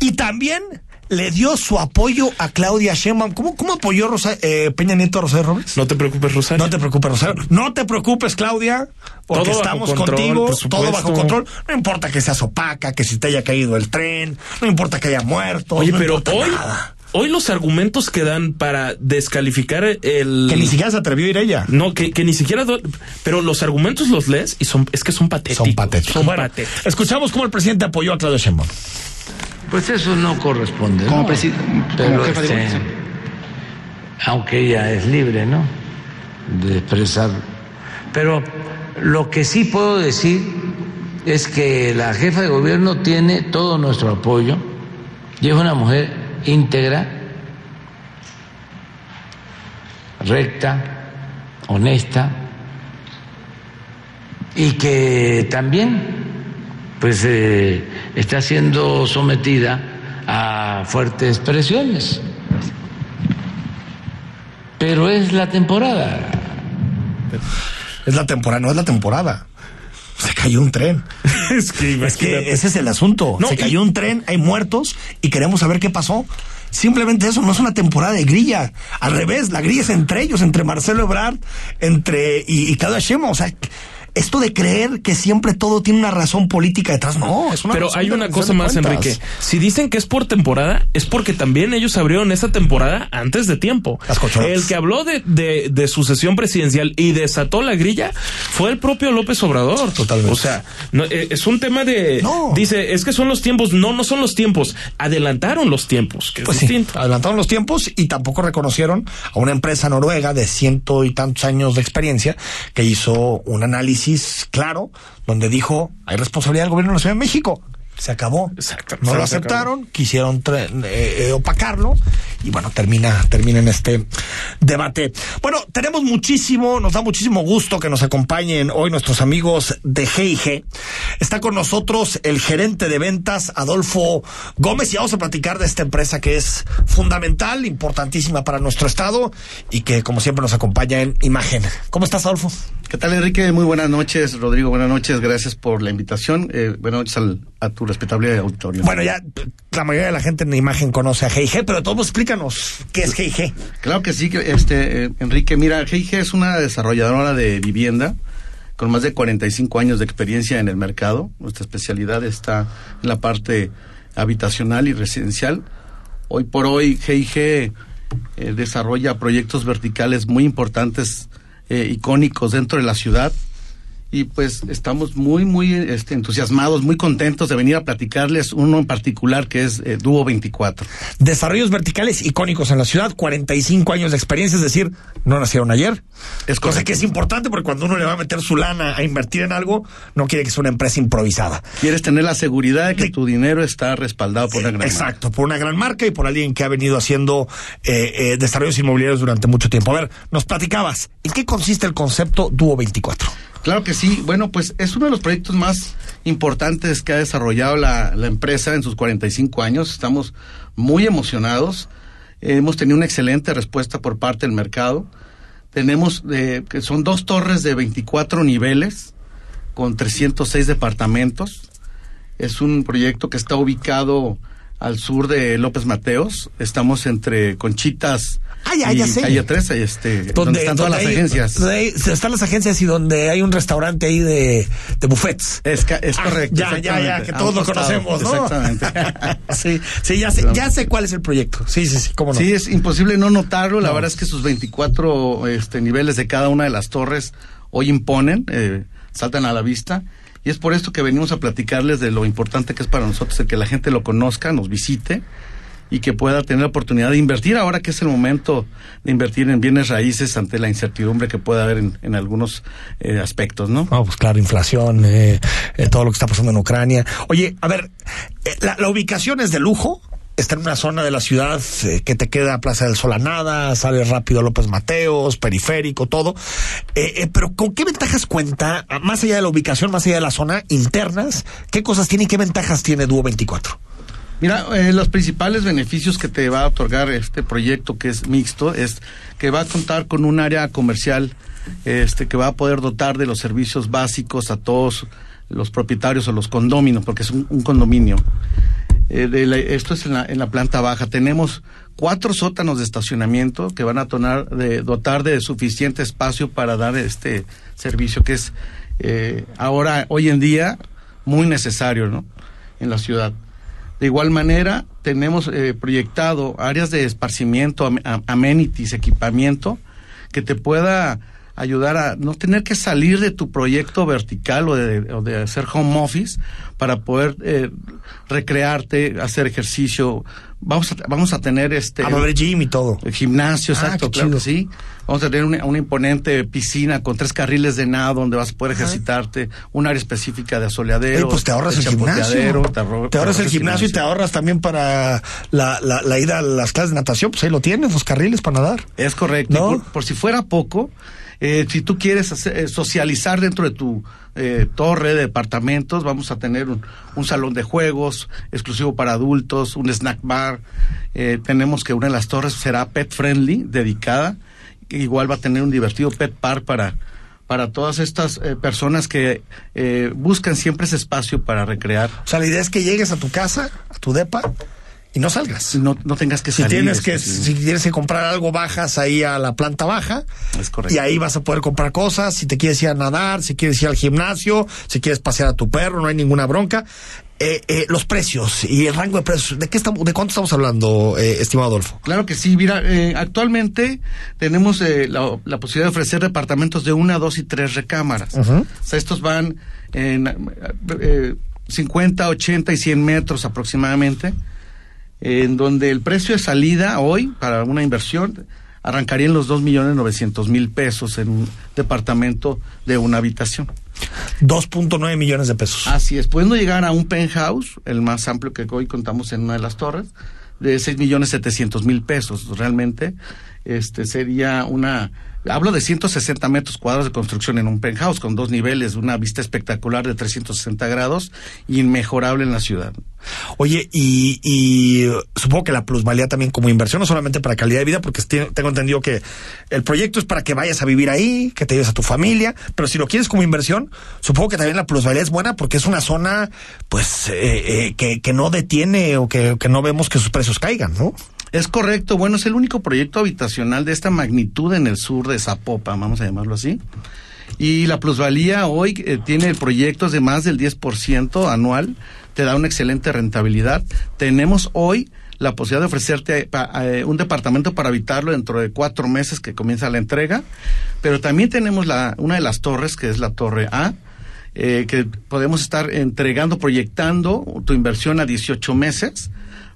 Y también le dio su apoyo a Claudia Sheinbaum. ¿Cómo, cómo apoyó Rosa- eh, Peña Nieto a Rosario Robles? No te preocupes, Rosario. No te preocupes, Rosario. No te preocupes, Claudia, porque Todo estamos control, contigo, todo bajo control. No importa que seas opaca, que si te haya caído el tren, no importa que haya muerto. Oye, no pero hoy, nada. hoy los argumentos que dan para descalificar el... Que ni siquiera se atrevió a ir ella. No, que, que ni siquiera... do- Pero los argumentos los lees y son es que son patéticos. Son patéticos. Son Bueno, patéticos. escuchamos cómo el presidente apoyó a Claudia Sheinbaum. Pues eso no corresponde. Como ¿no? presi- Pero, como jefa de este, aunque ella es libre, ¿no? De expresar. Pero lo que sí puedo decir es que la jefa de gobierno tiene todo nuestro apoyo y es una mujer íntegra, recta, honesta y que también pues eh, está siendo sometida a fuertes presiones. Pero es la temporada. Es la temporada, no es la temporada. Se cayó un tren. [laughs] es que, Es que ese es el asunto. No, Se y- cayó un tren, hay muertos y queremos saber qué pasó. Simplemente eso, no es una temporada de grilla. Al revés, la grilla es entre ellos, entre Marcelo Ebrard entre y, y Claudia Sheinbaum. O sea, esto de creer que siempre todo tiene una razón política detrás, no, es una Pero hay una cosa más, cuentas. Enrique. Si dicen que es por temporada, es porque también ellos abrieron esa temporada antes de tiempo. Las. El que habló de, de, de sucesión presidencial y desató la grilla fue el propio López Obrador. Totalmente. O sea, no, eh, es un tema de... No. Dice, es que son los tiempos. No, no son los tiempos. Adelantaron los tiempos, que es Pues sí, distinto. adelantaron los tiempos y tampoco reconocieron a una empresa noruega de ciento y tantos años de experiencia que hizo un análisis claro donde dijo hay responsabilidad del gobierno de la Ciudad de México. Se acabó. Exacto. No lo acabó. aceptaron, quisieron eh, eh, opacarlo y bueno, termina, termina en este debate. Bueno, tenemos muchísimo, nos da muchísimo gusto que nos acompañen hoy nuestros amigos de G&G. Está con nosotros el gerente de ventas, Adolfo Gómez, y vamos a platicar de esta empresa que es fundamental, importantísima para nuestro estado y que como siempre nos acompaña en imagen. ¿Cómo estás, Adolfo? ¿Qué tal, Enrique? Muy buenas noches, Rodrigo. Buenas noches. Gracias por la invitación. Eh, buenas noches al- a tu respetable auditorio. Bueno, ya la mayoría de la gente en imagen conoce a G&G, pero todos explícanos qué es G&G. Claro que sí, este, eh, Enrique. Mira, GIG es una desarrolladora de vivienda con más de 45 años de experiencia en el mercado. Nuestra especialidad está en la parte habitacional y residencial. Hoy por hoy, GIG eh, desarrolla proyectos verticales muy importantes, eh, icónicos dentro de la ciudad. Y pues estamos muy, muy este, entusiasmados, muy contentos de venir a platicarles uno en particular que es eh, Dúo 24. Desarrollos verticales icónicos en la ciudad, 45 años de experiencia, es decir, no nacieron ayer. Es cosa que es importante porque cuando uno le va a meter su lana a invertir en algo, no quiere que sea una empresa improvisada. Quieres tener la seguridad de que De- tu dinero está respaldado por una gran marca. Exacto, por una gran marca y por alguien que ha venido haciendo eh, eh, desarrollos inmobiliarios durante mucho tiempo. A ver, nos platicabas, ¿en qué consiste el concepto Dúo 24? Claro que sí. Bueno, pues es uno de los proyectos más importantes que ha desarrollado la, la empresa en sus 45 años. Estamos muy emocionados. Hemos tenido una excelente respuesta por parte del mercado. Tenemos, eh, que son dos torres de 24 niveles con 306 departamentos. Es un proyecto que está ubicado al sur de López Mateos. Estamos entre Conchitas Ah, ya, y ya sé. Calle 13, este, donde, están todas las hay- agencias. donde hay- están las agencias y donde hay un restaurante ahí de, de buffets. Es, es Ah, correcto. Ya, ya, ya, que todos lo conocemos, ¿no? Exactamente. [laughs] sí, sí, ya sé, ya sé cuál es el proyecto. Sí, sí, sí, cómo no. Sí, es imposible no notarlo. La No. verdad es que sus 24 este, niveles de cada una de las torres hoy imponen, eh, saltan a la vista. Y es por esto que venimos a platicarles de lo importante que es para nosotros el que la gente lo conozca, nos visite y que pueda tener la oportunidad de invertir ahora que es el momento de invertir en bienes raíces ante la incertidumbre que pueda haber en, en algunos eh, aspectos, ¿no? No, pues claro, inflación, eh, eh, todo lo que está pasando en Ucrania. Oye, a ver, eh, la ubicación es de lujo. Está en una zona de la ciudad eh, que te queda Plaza del Sol a nada, sales rápido a López Mateos, periférico, todo. Eh, eh, pero ¿con qué ventajas cuenta, ah, más allá de la ubicación, más allá de la zona, internas? ¿Qué cosas tiene y qué ventajas tiene Dúo 24? Mira, eh, los principales beneficios que te va a otorgar este proyecto que es mixto es que va a contar con un área comercial este que va a poder dotar de los servicios básicos a todos los propietarios o los condominios, porque es un condominio. Eh, de la- esto es en la, en la planta baja. Tenemos cuatro sótanos de estacionamiento que van a dotar de suficiente espacio para dar este servicio que es eh, ahora, hoy en día, muy necesario ¿no? en la ciudad. De igual manera, tenemos eh, proyectado áreas de esparcimiento, am- amenities, equipamiento, que te pueda ayudar a no tener que salir de tu proyecto vertical o de, o de hacer home office para poder eh, recrearte, hacer ejercicio. Vamos a, vamos a tener este... A mover gym y todo. El gimnasio, Ah, exacto, claro que sí. Vamos a tener una, una imponente piscina con tres carriles de nado donde vas a poder ejercitarte, un área específica de asoleadero. Pues te ahorras el gimnasio. Te, ahorro- Te ahorras el gimnasio y te ahorras también para la, la, la ida a las clases de natación. Pues ahí lo tienes, los carriles para nadar. Es correcto. ¿No? Por, por si fuera poco, eh, si tú quieres hacer- eh, socializar dentro de tu eh, torre de departamentos, vamos a tener un, un salón de juegos exclusivo para adultos, un snack bar. Eh, tenemos que una de las torres será pet friendly, dedicada. Igual va a tener un divertido pet park para para todas estas eh, personas que eh, buscan siempre ese espacio para recrear. O sea, la idea es que llegues a tu casa, a tu depa, y no salgas. No, no tengas que Si salir. tienes que, sí. si tienes que comprar algo, bajas ahí a la planta baja. Es correcto. Y ahí vas a poder comprar cosas. Si te quieres ir a nadar, si quieres ir al gimnasio, si quieres pasear a tu perro, no hay ninguna bronca. Eh, eh, los precios y el rango de precios. ¿De qué estamos, de cuánto estamos hablando, eh, estimado Adolfo? Claro que sí, mira, eh, actualmente tenemos eh, la, la posibilidad de ofrecer departamentos de una, dos y tres recámaras. O sea, estos van en eh, 50, 80 y 100 metros aproximadamente, en donde el precio de salida hoy para una inversión arrancaría en los 2 millones 900 mil pesos en un departamento de una habitación. 2.9 millones de pesos. Así es, pudiendo llegar a un penthouse, el más amplio que hoy contamos en una de las torres, de 6 millones 700 mil pesos. Realmente, este sería una. Hablo de 160 metros cuadrados de construcción en un penthouse con dos niveles, una vista espectacular de 360 grados, inmejorable en la ciudad. Oye, y, y supongo que la plusvalía también como inversión, no solamente para calidad de vida, porque tengo entendido que el proyecto es para que vayas a vivir ahí, que te lleves a tu familia, pero si lo quieres como inversión, supongo que también la plusvalía es buena porque es una zona, pues, eh, eh, que, que no detiene o que, que no vemos que sus precios caigan, ¿no? Es correcto, bueno, es el único proyecto habitacional de esta magnitud en el sur de Zapopan, vamos a llamarlo así. Y la plusvalía hoy eh, tiene proyectos de más del 10% anual, te da una excelente rentabilidad. Tenemos hoy la posibilidad de ofrecerte pa- eh, un departamento para habitarlo dentro de cuatro meses que comienza la entrega, pero también tenemos la, una de las torres, que es la torre A, eh, que podemos estar entregando, proyectando tu inversión a 18 meses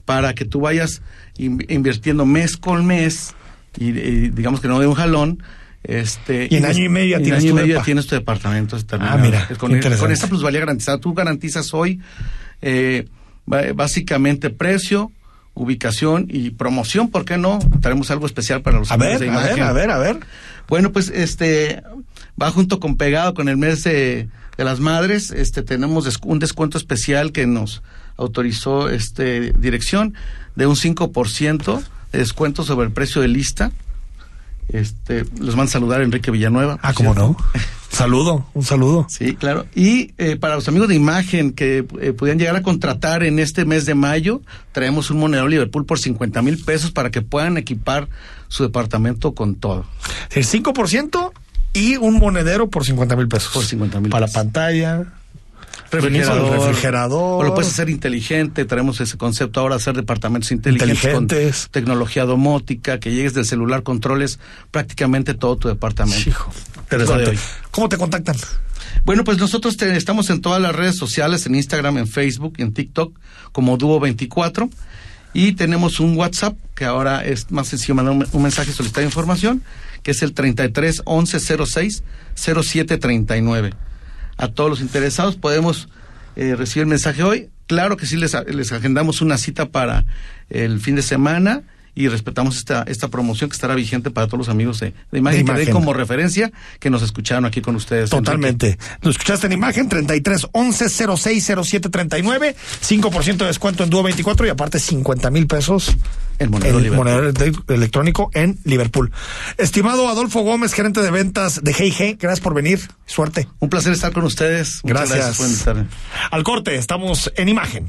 para que tú vayas in- invirtiendo mes con mes y, y digamos que no de un jalón. Este, Y en año y medio tienes año y tu medio tienes tu departamento terminado. Ah, mira, con, interesante. con esta plusvalía garantizada, tú garantizas hoy eh, básicamente precio, ubicación y promoción, ¿por qué no? Tenemos algo especial para los A ver, de a ver, a ver, a ver. Bueno, pues este va junto con pegado con el mes de, de las madres, este tenemos un descuento especial que nos autorizó este dirección de un 5% de descuento sobre el precio de lista. Este, los van a saludar Enrique Villanueva. Ah, ¿cómo cierto. no? Saludo, un saludo. Sí, claro. Y eh, para los amigos de imagen que eh, pudieran llegar a contratar en este mes de mayo, traemos un monedero Liverpool por 50 mil pesos para que puedan equipar su departamento con todo. El 5% y un monedero por 50 mil pesos. Por 50 mil Para la pantalla. Refrigerador, refrigerador. O lo puedes hacer inteligente. Traemos ese concepto ahora, hacer departamentos inteligentes, Inteligentes. con tecnología domótica, que llegues del celular, controles prácticamente todo tu departamento. Hijo, de interesante. hoy. ¿Cómo te contactan? Bueno, pues nosotros te- estamos en todas las redes sociales, en Instagram, en Facebook, en TikTok, como Dúo24. Y tenemos un WhatsApp, que ahora es más sencillo mandar un, un mensaje y solicitar información, que es el 33 11 06 07 39. A todos los interesados podemos eh, recibir el mensaje hoy. Claro que sí, les, les agendamos una cita para el fin de semana y respetamos esta, esta promoción que estará vigente para todos los amigos de, de imagen, De que Imagen. como referencia que nos escucharon aquí con ustedes. Totalmente. Nos escuchaste en imagen 33 11 06 07 39, 5% de descuento en Dúo 24 y aparte 50 mil pesos El monedero electrónico en Liverpool. Estimado Adolfo Gómez, gerente de ventas de G&G, gracias por venir. Suerte. Un placer estar con ustedes. Muchas Gracias. por. Al corte, estamos en imagen.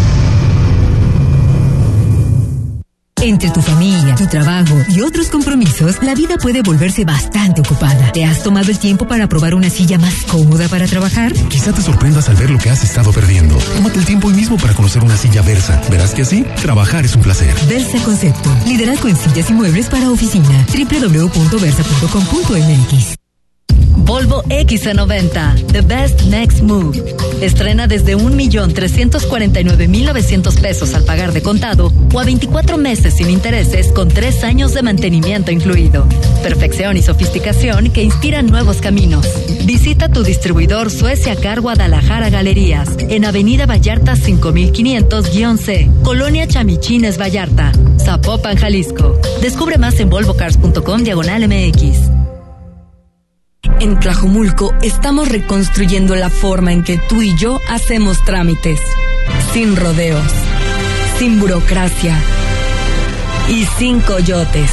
Entre tu familia, tu trabajo y otros compromisos, la vida puede volverse bastante ocupada. ¿Te has tomado el tiempo para probar una silla más cómoda para trabajar? Quizá te sorprendas al ver lo que has estado perdiendo. Tómate el tiempo hoy mismo para conocer una silla Versa. Verás que así, trabajar es un placer. Versa Concepto, liderazgo en sillas y muebles para oficina. www.versa.com.mx Volvo XC90, The Best Next Move. Estrena desde 1.349.900 pesos al pagar de contado o a 24 meses sin intereses con 3 años de mantenimiento incluido. Perfección y sofisticación que inspiran nuevos caminos. Visita tu distribuidor Suecia Car Guadalajara Galerías en Avenida Vallarta 5500-C, Colonia Chamichines Vallarta, Zapopan, Jalisco. Descubre más en volvocars.com diagonal MX. En Tlajomulco estamos reconstruyendo la forma en que tú y yo hacemos trámites. Sin rodeos, sin burocracia y sin coyotes.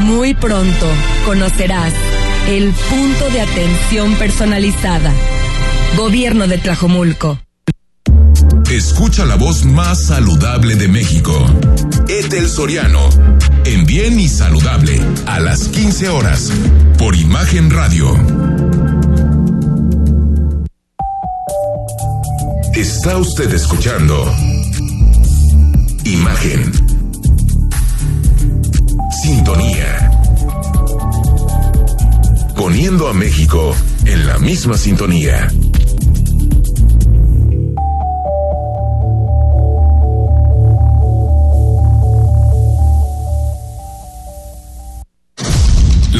Muy pronto conocerás el punto de atención personalizada. Gobierno de Tlajomulco. Escucha la voz más saludable de México. Etel Soriano. En Bien y Saludable. A las 15 horas. Por Imagen Radio. Está usted escuchando. Imagen. Sintonía. Poniendo a México en la misma sintonía.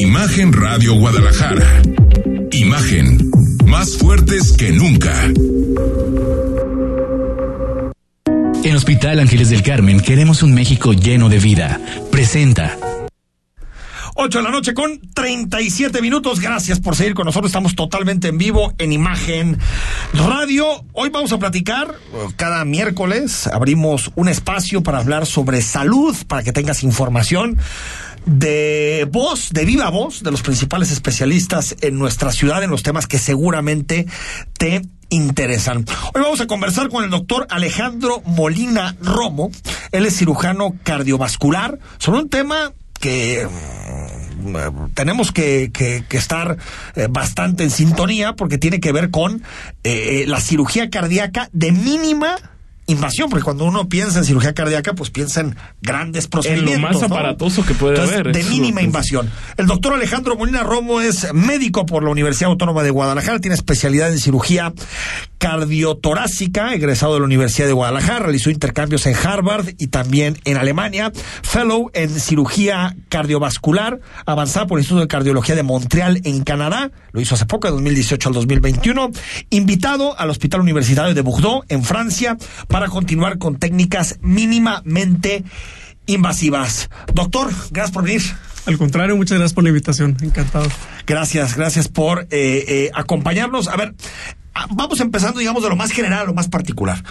Imagen Radio Guadalajara. Imagen. Más fuertes que nunca. En Hospital Ángeles del Carmen queremos un México lleno de vida. Presenta. 8 de la noche con 37 minutos. Gracias por seguir con nosotros. Estamos totalmente en vivo en Imagen Radio. Hoy vamos a platicar, cada miércoles abrimos un espacio para hablar sobre salud, para que tengas información de voz, de viva voz, de los principales especialistas en nuestra ciudad, en los temas que seguramente te interesan. Hoy vamos a conversar con el doctor Alejandro Molina Romo. Él es cirujano cardiovascular sobre un tema que mm, tenemos que, que, que estar eh, bastante en sintonía porque tiene que ver con eh, la cirugía cardíaca de mínima invasión, porque cuando uno piensa en cirugía cardíaca, pues piensa en grandes procedimientos. más ¿no? aparatoso que puede Entonces, haber, De lo mínima invasión. El doctor Alejandro Molina Romo es médico por la Universidad Autónoma de Guadalajara, tiene especialidad en cirugía cardiotorácica, egresado de la Universidad de Guadalajara, realizó intercambios en Harvard y también en Alemania, fellow en cirugía cardiovascular, avanzada por el Instituto de Cardiología de Montreal en Canadá, lo hizo hace poco, de 2018 al 2021, invitado al Hospital Universitario de Bordeaux en Francia para continuar con técnicas mínimamente invasivas. Doctor, gracias por venir. Al contrario, muchas gracias por la invitación. Encantado. Gracias, gracias por eh, eh, acompañarnos. A ver, ah, vamos empezando, digamos, de lo más general a lo más particular.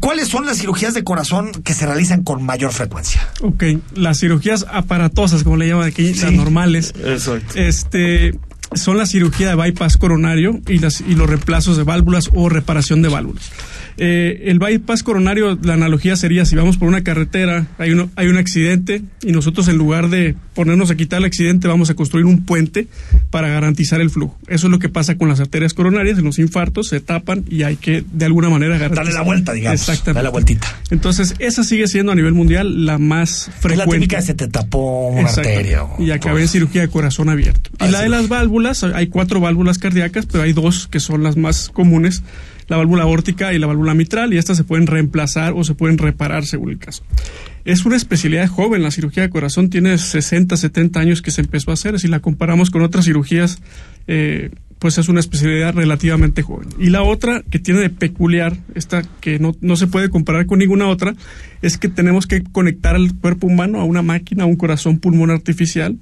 ¿Cuáles son las cirugías de corazón que se realizan con mayor frecuencia? Ok, las cirugías aparatosas, como le llaman aquí, las normales, Exacto. este, son la cirugía de bypass coronario y, las, y los reemplazos de válvulas o reparación de válvulas. Eh, el bypass coronario, la analogía sería si vamos por una carretera, hay, uno, hay un accidente y nosotros en lugar de ponernos a quitar el accidente vamos a construir un puente para garantizar el flujo. Eso es lo que pasa con las arterias coronarias, en los infartos se tapan y hay que de alguna manera garantizar. Darle la vuelta, digamos. Exactamente. Darle la vueltita. Entonces, esa sigue siendo a nivel mundial la más frecuente. Es la típica se te tapó una arteria. o- Y acabé en cirugía de corazón abierto. Y la de las válvulas, hay cuatro válvulas cardíacas, pero hay dos que son las más comunes, la válvula aórtica y la válvula mitral, y estas se pueden reemplazar o se pueden reparar según el caso. Es una especialidad joven, la cirugía de corazón tiene 60, 70 años que se empezó a hacer, si la comparamos con otras cirugías, eh, pues es una especialidad relativamente joven. Y la otra que tiene de peculiar, esta que no, no se puede comparar con ninguna otra, es que tenemos que conectar al cuerpo humano a una máquina, a un corazón pulmón artificial,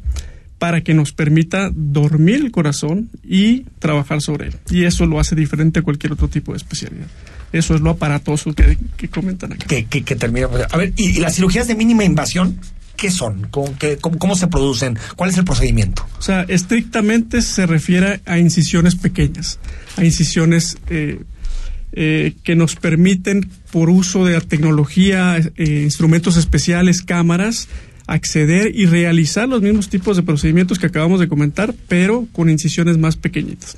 para que nos permita dormir el corazón y trabajar sobre él. Y eso lo hace diferente a cualquier otro tipo de especialidad. Eso es lo aparatoso que, que comentan acá. Que, que, que termina. A ver, ¿y, y las cirugías de mínima invasión qué son? ¿Cómo, qué- cómo, cómo se producen? ¿Cuál es el procedimiento? O sea, estrictamente se refiere a incisiones pequeñas, a incisiones eh, eh, que nos permiten, por uso de la tecnología, eh, instrumentos especiales, cámaras, acceder y realizar los mismos tipos de procedimientos que acabamos de comentar, pero con incisiones más pequeñitas.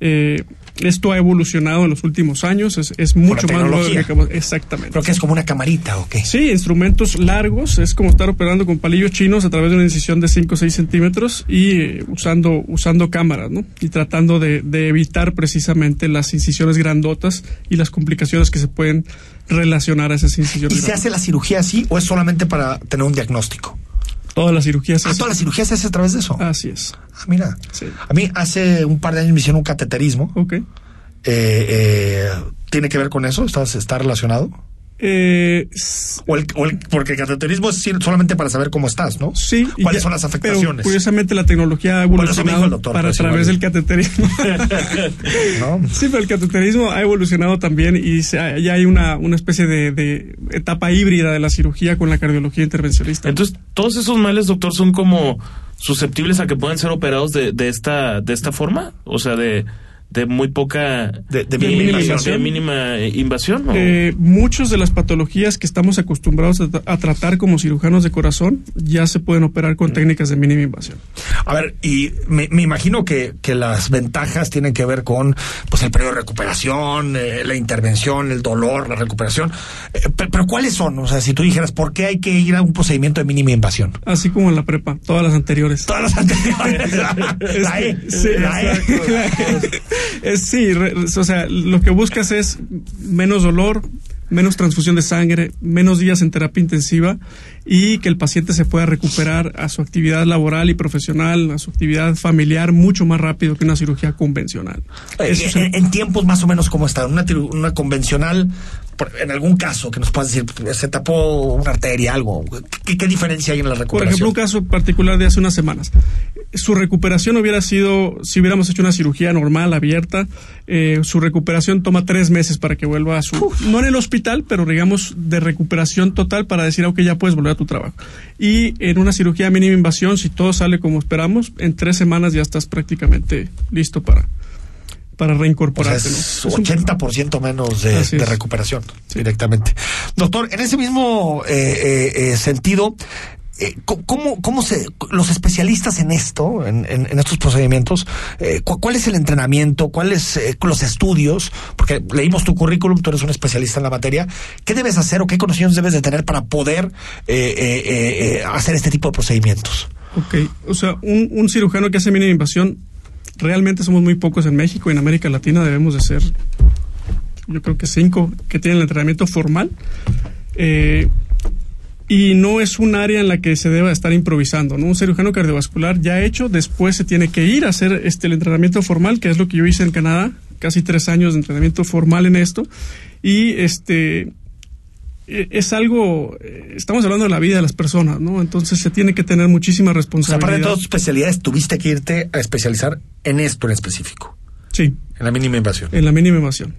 Eh, esto ha evolucionado en los últimos años, es, es mucho más nuevo Exactamente. Creo que es como una camarita, ¿o qué? Sí, instrumentos largos, es como estar operando con palillos chinos a través de una incisión de 5 o 6 centímetros y eh, usando, usando cámaras, ¿no? Y tratando de, de evitar precisamente las incisiones grandotas y las complicaciones que se pueden relacionar a esas incisiones. ¿Y se hace la cirugía así o es solamente para tener un diagnóstico? Todas las cirugías. Ah, todas las cirugías se hace a través de eso. Así es. Ah, mira. A mí hace un par de años me hicieron un cateterismo. Ok. Eh, eh, ¿Tiene que ver con eso? ¿Está, está relacionado? Eh, o el, o el- porque el cateterismo es solamente para saber cómo estás, ¿no? Sí. ¿Cuáles ya- son las Pero afectaciones? curiosamente la tecnología ha Bueno, eso me dijo evolucionado el doctor, para a través igual. del cateterismo. [laughs] [laughs] Sí, pero el cateterismo ha evolucionado también y se ha- ya hay una, una especie de, de etapa híbrida de la cirugía con la cardiología intervencionista. Entonces, todos esos males, doctor, son como susceptibles a que puedan ser operados de, de esta de esta forma, o sea, de, de muy poca de, mínima mínima, invasión. de mínima, eh, invasión. ¿o? Eh, muchas de las patologías que estamos acostumbrados a, tra- a tratar como cirujanos de corazón ya se pueden operar con técnicas de mínima invasión. A ver, y me, me imagino que, que las ventajas tienen que ver con pues el periodo de recuperación, eh, la intervención, el dolor, la recuperación. Eh, pe- pero, ¿cuáles son? O sea, si tú dijeras, ¿por qué hay que ir a un procedimiento de mínima invasión? Así como en la prepa, todas las anteriores. Todas las anteriores. [laughs] Es La E. sí, La E. sí, re- o sea, lo que buscas es menos dolor, menos transfusión de sangre, menos días en terapia intensiva y que el paciente se pueda recuperar a su actividad laboral y profesional, a su actividad familiar mucho más rápido que una cirugía convencional. Eh, en, en tiempos más o menos como está, una, una convencional, en algún caso que nos puedas decir, se tapó una arteria, algo. ¿Qué, qué diferencia hay en la Por recuperación? ejemplo, un caso particular de hace unas semanas. Su recuperación hubiera sido, si hubiéramos hecho una cirugía normal, abierta, eh, su recuperación toma tres meses para que vuelva a su, no en el hospital, pero digamos de recuperación total para decir, ok, ya puedes volver a tu trabajo. Y en una cirugía mínima invasión, si todo sale como esperamos, en tres semanas ya estás prácticamente listo para, para O sea, reincorporarte. ¿no? es Es un- 80% menos de, recuperación directamente. Doctor, en ese mismo eh, eh, eh, sentido, eh, ¿cómo, ¿cómo se, los especialistas en esto, en, en- en estos procedimientos, eh, cu- cuál es el entrenamiento, cuáles eh, los estudios? Porque leímos tu currículum, tú eres un especialista en la materia. ¿Qué debes hacer o qué conocimientos debes de tener para poder hacer este tipo de procedimientos? Ok, o sea, un, un cirujano que hace mínima invasión, realmente somos muy pocos en México y en América Latina debemos de ser, yo creo que cinco que tienen el entrenamiento formal. Eh, y no es un área en la que se deba estar improvisando, ¿no? Un cirujano cardiovascular ya hecho, después se tiene que ir a hacer este el entrenamiento formal, que es lo que yo hice en Canadá, casi tres años de entrenamiento formal en esto, y este es algo, eh, estamos hablando de la vida de las personas, ¿no? Entonces se tiene que tener muchísima O sea, responsabilidad. aparte de todas tus especialidades, tuviste que irte a especializar en esto en específico, Sí, en la mínima invasión. en la mínima invasión.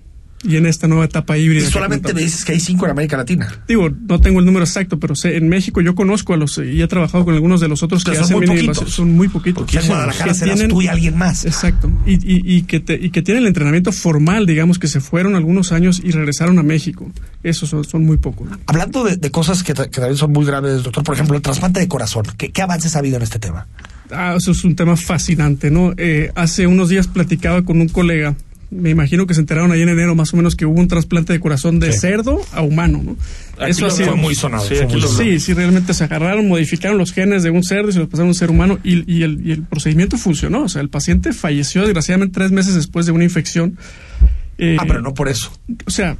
Y en esta nueva etapa híbrida. Y solamente me dices que hay cinco en América Latina. Digo, no tengo el número exacto, pero sé, en México yo conozco a los y he trabajado con algunos de los otros que, son hacen muy. Son muy poquitos. Porque en Guadalajara Que tú y alguien más. Exacto. Y, y, y que te- y que tienen el entrenamiento formal, digamos, que se fueron algunos años y regresaron a México. Esos son, son muy pocos. ¿no? Hablando de, de cosas que también son muy graves, doctor, por ejemplo, el trasplante de corazón. ¿Qué, qué avances ha habido en este tema? Ah, eso es un tema fascinante, ¿no? Eh, hace unos días platicaba con un colega, me imagino que se enteraron ahí en enero más o menos que hubo un trasplante de corazón de Sí. cerdo a humano, ¿no? Aquí lo fue muy sonado, Sí, muy sonado. Sí, sí, realmente se agarraron, modificaron los genes de un cerdo y se los pasaron a un ser humano y, y el, y el procedimiento funcionó. O sea, el paciente falleció desgraciadamente tres meses después de una infección. Eh, Ah, pero no por eso. O sea,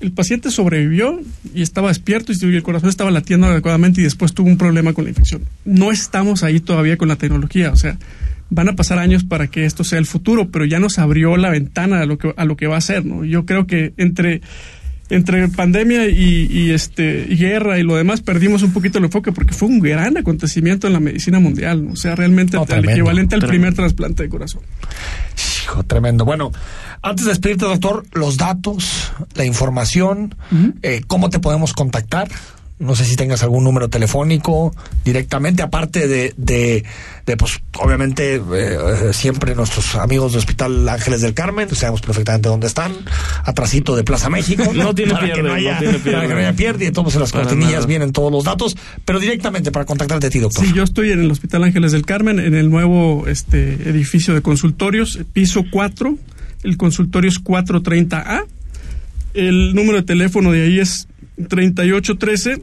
el paciente sobrevivió y estaba despierto y el corazón estaba latiendo adecuadamente y después tuvo un problema con la infección. No estamos ahí todavía con la tecnología, o sea, van a pasar años para que esto sea el futuro, pero ya nos abrió la ventana a lo que, a lo que va a ser, ¿no? Yo creo que entre entre pandemia y, y, este y guerra y lo demás perdimos un poquito el enfoque porque fue un gran acontecimiento en la medicina mundial, ¿no? o sea, realmente No, el equivalente al tremendo. primer trasplante de corazón. Hijo, tremendo. Bueno, antes de despedirte, doctor, los datos, la información, eh, cómo te podemos contactar. No sé si tengas algún número telefónico directamente, aparte de, de, de, pues, obviamente, eh, eh, siempre nuestros amigos de Hospital Ángeles del Carmen, sabemos perfectamente dónde están, atrasito de Plaza México. [laughs] No tiene para pierde, que no haya, no tiene pierde. Para que no haya pierde, y entonces en las Para cortinillas nada. vienen todos los datos, pero directamente para contactarte a ti, doctor. Sí, yo estoy en el Hospital Ángeles del Carmen, en el nuevo este, edificio de consultorios, piso 4. El consultorio es 430A. El número de teléfono de ahí es 3813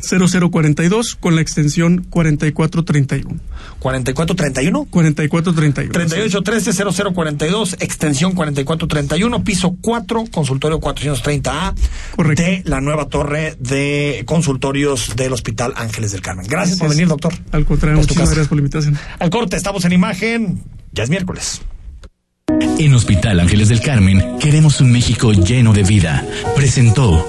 0042 con la extensión 4431. 4431. 4431. 3813-0042, extensión 4431, piso 4, consultorio 430A de la nueva torre de consultorios del Hospital Ángeles del Carmen. Gracias, por venir, doctor. Al contrario, casa. gracias por la invitación. Al corte, estamos en imagen, ya es miércoles. En Hospital Ángeles del Carmen queremos un México lleno de vida. Presentó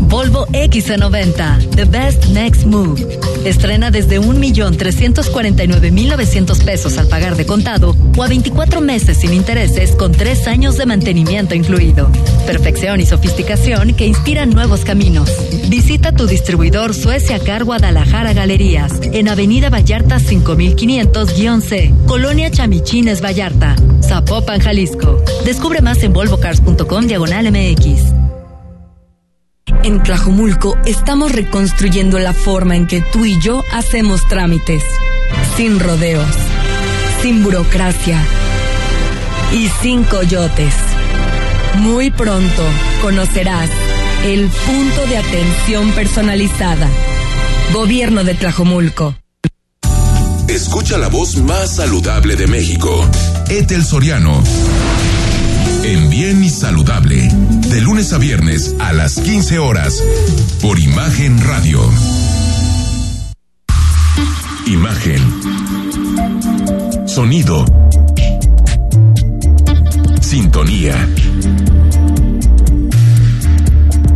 Volvo XC90, The Best Next Move. Estrena desde 1.349.900 pesos al pagar de contado o a 24 meses sin intereses con 3 años de mantenimiento incluido. Perfección y sofisticación que inspiran nuevos caminos. Visita tu distribuidor Suecia Car Guadalajara Galerías en Avenida Vallarta 5500-C, Colonia Chamichines Vallarta, Zapopan, Jalisco. Descubre más en volvocars.com diagonal MX. En Tlajomulco estamos reconstruyendo la forma en que tú y yo hacemos trámites. Sin rodeos, sin burocracia y sin coyotes. Muy pronto conocerás el punto de atención personalizada. Gobierno de Tlajomulco. Escucha la voz más saludable de México. Etel Soriano. En Bien y Saludable. De lunes a viernes a las 15 horas. Por Imagen Radio. Imagen. Sonido. Sintonía.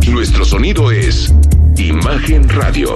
Nuestro sonido es Imagen Radio.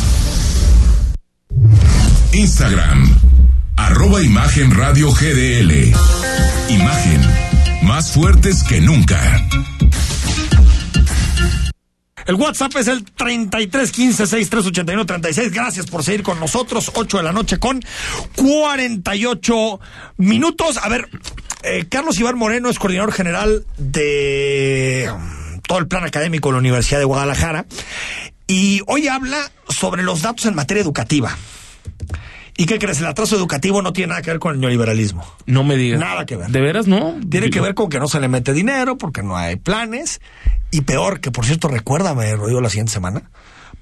Instagram, arroba Imagen Radio GDL. Imagen, más fuertes que nunca. El WhatsApp es el 3315-6381-36. Gracias por seguir con nosotros. 8 de la noche con 48 minutos. A ver, eh, Carlos Iván Moreno es coordinador general de um, todo el plan académico de la Universidad de Guadalajara. Y hoy habla sobre los datos en materia educativa. ¿Y qué crees? El atraso educativo no tiene nada que ver con el neoliberalismo. No me digas. Nada que ver. ¿De veras no? Tiene que ver con que no se le mete dinero, porque no hay planes. Y peor, que por cierto, recuérdame, Rodrigo, la siguiente semana,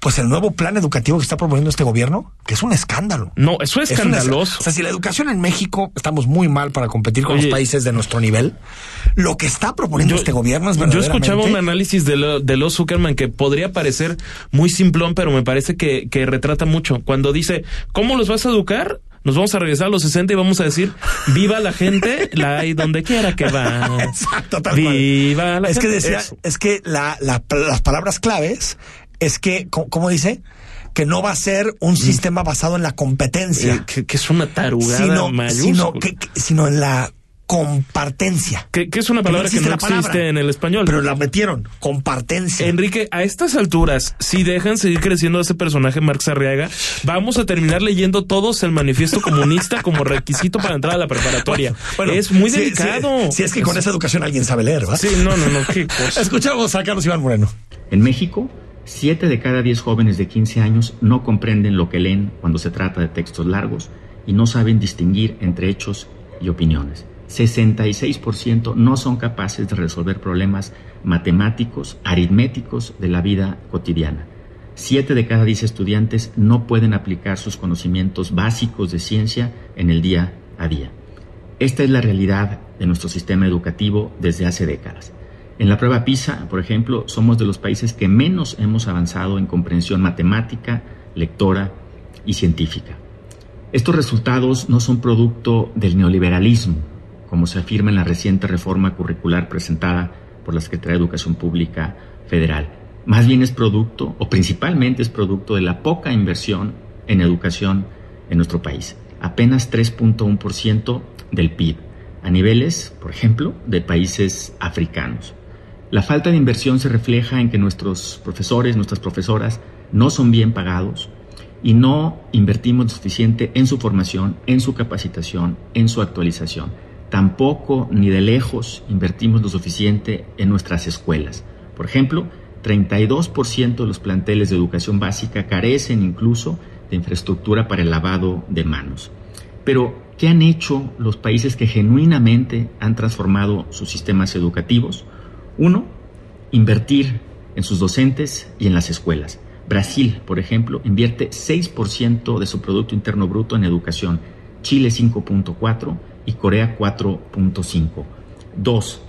pues el nuevo plan educativo que está proponiendo este gobierno, que es un escándalo. No, eso es escandaloso. o sea, si la educación en México estamos muy mal para competir con Oye. los países de nuestro nivel, lo que está proponiendo este gobierno es Yo verdaderamente... escuchaba un análisis de, lo, de Los Zuckerman que podría parecer muy simplón, pero me parece que, que retrata mucho. Cuando dice, ¿cómo los vas a educar? Nos vamos a regresar a los 60 y vamos a decir, viva la gente, la hay donde quiera que va. [laughs] Exacto, tal cual. Viva la es que decía, Eso. es que la, la- las palabras claves es que, ¿cómo dice? Que no va a ser un sistema basado en la competencia. Mm. Eh, que, que es una tarugada sino, sino, que, sino en la compartencia. Que, que es una palabra que existe no palabra. existe en el español. Pero la metieron, compartencia. Enrique, a estas alturas, si dejan seguir creciendo ese personaje Marx Arriaga, vamos a terminar leyendo todos el manifiesto comunista como requisito para entrar a la preparatoria. [laughs] Bueno, es muy delicado. Si es que con esa educación alguien sabe leer, ¿verdad? Sí, no, no, no, qué [laughs] cosa. Escuchamos a Carlos Iván Moreno. En México, 7 de cada 10 jóvenes de 15 años no comprenden lo que leen cuando se trata de textos largos y no saben distinguir entre hechos y opiniones. 66% no son capaces de resolver problemas matemáticos, aritméticos de la vida cotidiana. 7 de cada 10 estudiantes no pueden aplicar sus conocimientos básicos de ciencia en el día a día. Esta es la realidad de nuestro sistema educativo desde hace décadas. En la prueba PISA, por ejemplo, somos de los países que menos hemos avanzado en comprensión matemática, lectora y científica. Estos resultados no son producto del neoliberalismo, como se afirma en la reciente reforma curricular presentada por la Secretaría de Educación Pública Federal. Más bien es producto, o principalmente es producto de la poca inversión en educación en nuestro país. Apenas 3.1% del PIB, a niveles, por ejemplo, de países africanos. La falta de inversión se refleja en que nuestros profesores, nuestras profesoras, no son bien pagados y no invertimos suficiente en su formación, en su capacitación, en su actualización. Tampoco, ni de lejos, invertimos lo suficiente en nuestras escuelas. Por ejemplo, 32% de los planteles de educación básica carecen incluso de infraestructura para el lavado de manos. Pero, ¿qué han hecho los países que genuinamente han transformado sus sistemas educativos? Uno, invertir en sus docentes y en las escuelas. Brasil, por ejemplo, invierte 6% de su Producto Interno Bruto en educación, Chile 5.4% y Corea 4.5%. Dos,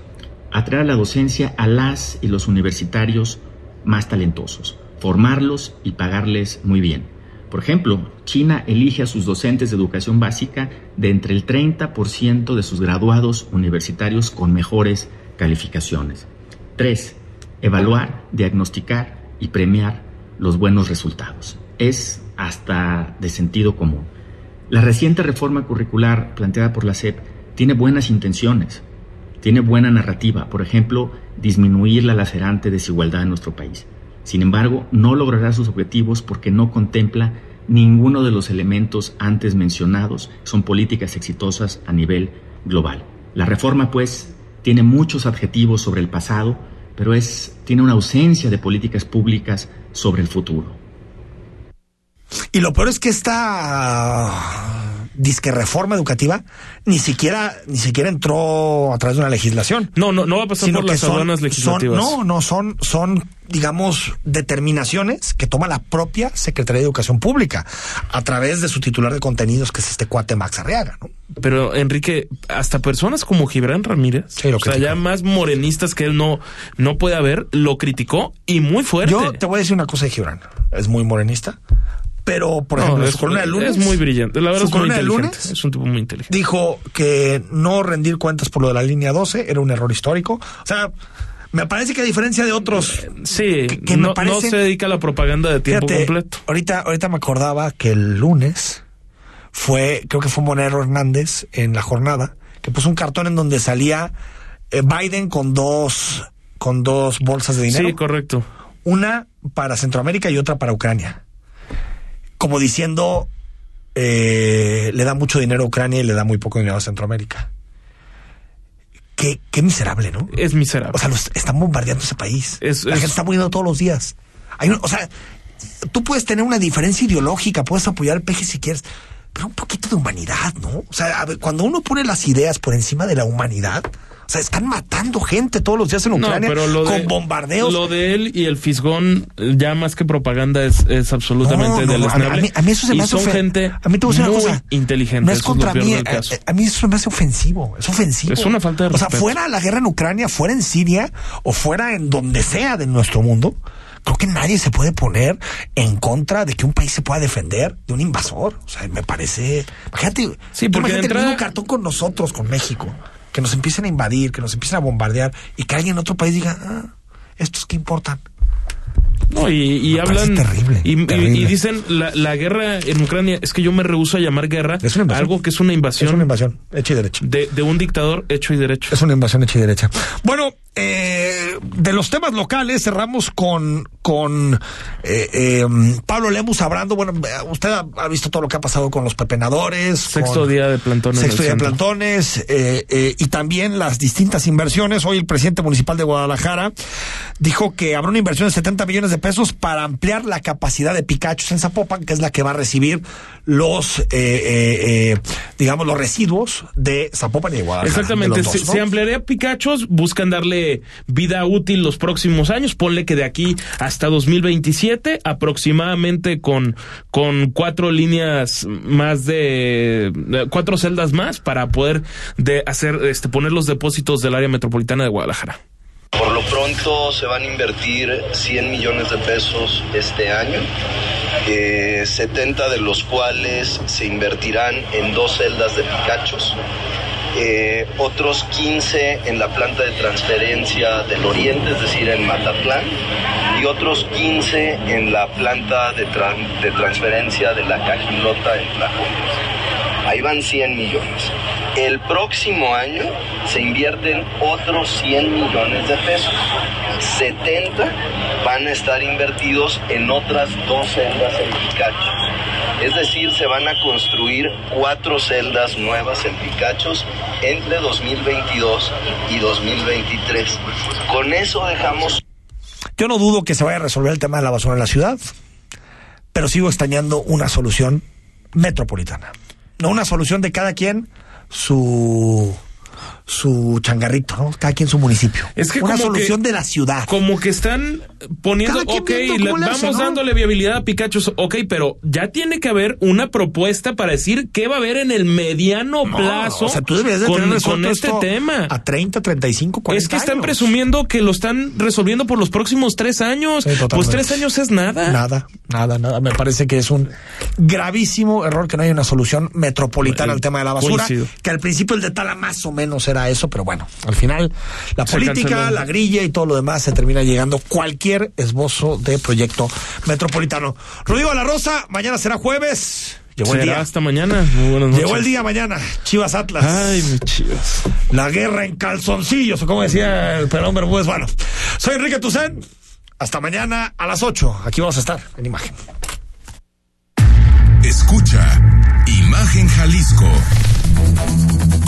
atraer a la docencia a las y los universitarios más talentosos, formarlos y pagarles muy bien. Por ejemplo, China elige a sus docentes de educación básica de entre el 30% de sus graduados universitarios con mejores calificaciones. 3. Evaluar, diagnosticar y premiar los buenos resultados. Es hasta de sentido común. La reciente reforma curricular planteada por la SEP tiene buenas intenciones, tiene buena narrativa, por ejemplo, disminuir la lacerante desigualdad en nuestro país. Sin embargo, no logrará sus objetivos porque no contempla ninguno de los elementos antes mencionados. Son políticas exitosas a nivel global. La reforma, pues, tiene muchos adjetivos sobre el pasado, pero es, tiene una ausencia de políticas públicas sobre el futuro. Y lo peor es que esta disque reforma educativa ni siquiera ni siquiera entró a través de una legislación. No, no, no va a pasar por las aduanas legislativas. son- no, no, son, son, digamos, determinaciones que toma la propia Secretaría de Educación Pública a través de su titular de contenidos, que es este cuate Max Arriaga, ¿no? Pero Enrique, hasta personas como Gibran Ramírez, lo o sea, ya más morenistas que él no, no puede haber, lo criticó y muy fuerte. Yo te voy a decir una cosa de Gibran. Es muy morenista. Pero, por No, ejemplo, es, su columna de lunes. es muy brillante. La verdad su es muy de lunes Es un tipo muy inteligente. dijo que no rendir cuentas por lo de la línea 12 era un error histórico. O sea, me parece que a diferencia de otros. Sí, que, que me no, se dedica a la propaganda de tiempo Fíjate, completo. Ahorita, ahorita me acordaba que el lunes fue, creo que fue Monero Hernández en la jornada, que puso un cartón en donde salía eh, Biden con dos, con dos bolsas de dinero. Sí, correcto. Una para Centroamérica y otra para Ucrania. Como diciendo, eh, le da mucho dinero a Ucrania y le da muy poco dinero a Centroamérica. Qué, qué miserable, ¿no? Es miserable. O sea, los, están bombardeando ese país. Es- la es- gente está muriendo todos los días. Hay un- o sea, tú puedes tener una diferencia ideológica, puedes apoyar el peje si quieres, pero un poquito de humanidad, ¿no? O sea, a ver, cuando uno pone las ideas por encima de la humanidad, o sea, están matando gente todos los días en Ucrania no, pero lo con de, bombardeos. Lo de él y el fisgón, ya más que propaganda, es, es absolutamente No, no, a, mí, a mí eso se me hace son gente a mí te voy a decir una cosa, inteligente. No es contra mí, del a, mí eso me hace ofensivo, es ofensivo. Es una falta de O sea, respeto. fuera la guerra en Ucrania, fuera en Siria o fuera en donde sea de nuestro mundo, creo que nadie se puede poner en contra de que un país se pueda defender de un invasor. O sea, me parece... Imagínate, Sí, porque imagínate el entrada- mismo cartón con nosotros, con México, que nos empiecen a invadir, que nos empiecen a bombardear y que alguien en otro país diga, ah, estos que importan. No, y, hablan terrible, y, terrible. y dicen la, la guerra en Ucrania es que yo me rehuso a llamar guerra Es una algo que es una invasión, Es una invasión, hecha y derecha. De, de un dictador hecho y derecho. Es una invasión hecha y derecha. Bueno, de los temas locales cerramos con, con eh, eh, Pablo Lemus hablando. Bueno, eh, usted ha, ha visto todo lo que ha pasado con los pepenadores. Sexto día de el Sexto día de plantones eh, eh, y también las distintas inversiones. Hoy el presidente municipal de Guadalajara dijo que habrá una inversión de 70 millones de pesos para ampliar la capacidad de Picachos en Zapopan, que es la que va a recibir los, eh, eh, eh, digamos, los residuos de Zapopan y de Guadalajara. Exactamente, se, dos, ¿no? se ampliaría Picachos, buscan darle vida útil los próximos años, ponle que de aquí hasta 2027, aproximadamente con, con cuatro líneas más de, cuatro celdas más para poder de hacer, este, poner los depósitos del área metropolitana de Guadalajara. Por lo pronto se van a invertir 100 millones de pesos este año, eh, 70 de los cuales se invertirán en dos celdas de Picachos, eh, otros 15 en la planta de transferencia del Oriente, es decir, en Matatlán, y otros 15 en la planta de, de transferencia de la Cajilota en Tlajones. Ahí van 100 millones. El próximo año se invierten otros 100 millones de pesos. 70 van a estar invertidos en otras dos celdas en Picachos. Es decir, se van a construir cuatro celdas nuevas en Picachos entre 2022 y 2023. Con eso dejamos Yo no dudo que se vaya a resolver el tema de la basura en la ciudad, pero sigo extrañando una solución metropolitana. No una solución de cada quien su su changarrito, ¿no? Cada quien su municipio. Es que una como solución que- de la ciudad. Como que están poniendo, ok, le- vamos hace, ¿no? dándole viabilidad a Pikachu, ok, pero ya tiene que haber una propuesta para decir qué va a haber en el mediano No, plazo o sea, tú deberías de con, tener con este tema. A 30, 35, 40 Es que están años. presumiendo que lo están resolviendo por los próximos tres años. Sí, pues tres años es nada. Nada, nada, nada. Me parece que es un gravísimo error que no haya una solución metropolitana Eh, al tema de la basura. coincido. Que al principio el de Tala más o menos era eso, pero bueno, al final la Se política, canceló. la grilla y todo lo demás se termina llegando cualquier esbozo de proyecto metropolitano. Rodrigo La Rosa, mañana será jueves. Llegó el Será día. hasta mañana. Muy buenas noches. Llegó el día mañana. Chivas Atlas. Ay, mi chivas. La guerra en calzoncillos, o como decía el pelón Bermúdez. Bueno, soy Enrique Tucen. Hasta mañana a las 8. Aquí vamos a estar en imagen. Escucha Imagen Jalisco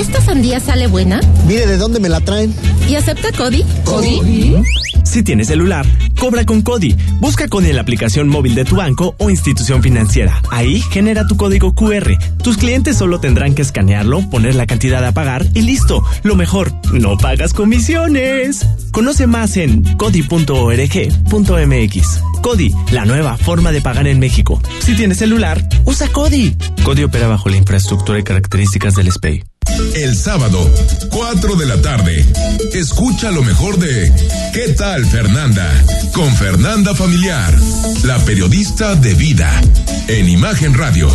¿Y esta sandía sale buena? Mire de dónde me la traen. ¿Y acepta Cody? Si tienes celular, cobra con Cody. Busca Cody en la aplicación móvil de tu banco o institución financiera. Ahí genera tu código QR. Tus clientes solo tendrán que escanearlo, poner la cantidad a pagar y listo. Lo mejor, no pagas comisiones. Conoce más en cody.org.mx. Cody, la nueva forma de pagar en México. Si tienes celular, usa Cody. Cody opera bajo la infraestructura y características del SPEI. El sábado, 4 de la tarde. Escucha lo mejor de ¿Qué tal Fernanda? Con Fernanda Familiar, la periodista de vida, en Imagen Radio.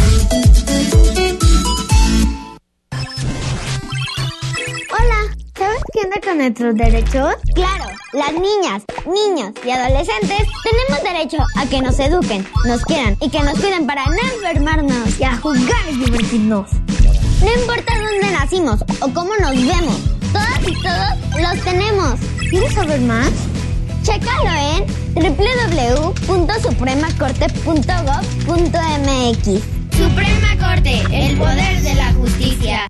Hola, ¿sabes qué onda con nuestros derechos? Claro, las niñas, niños y adolescentes tenemos derecho a que nos eduquen, nos quieran y que nos cuiden para no enfermarnos y a jugar y divertirnos. No importa dónde nacimos o cómo nos vemos, todas y todos los tenemos. ¿Quieres saber más? Chécalo en www.supremacorte.gov.mx. Suprema Corte, el poder de la justicia.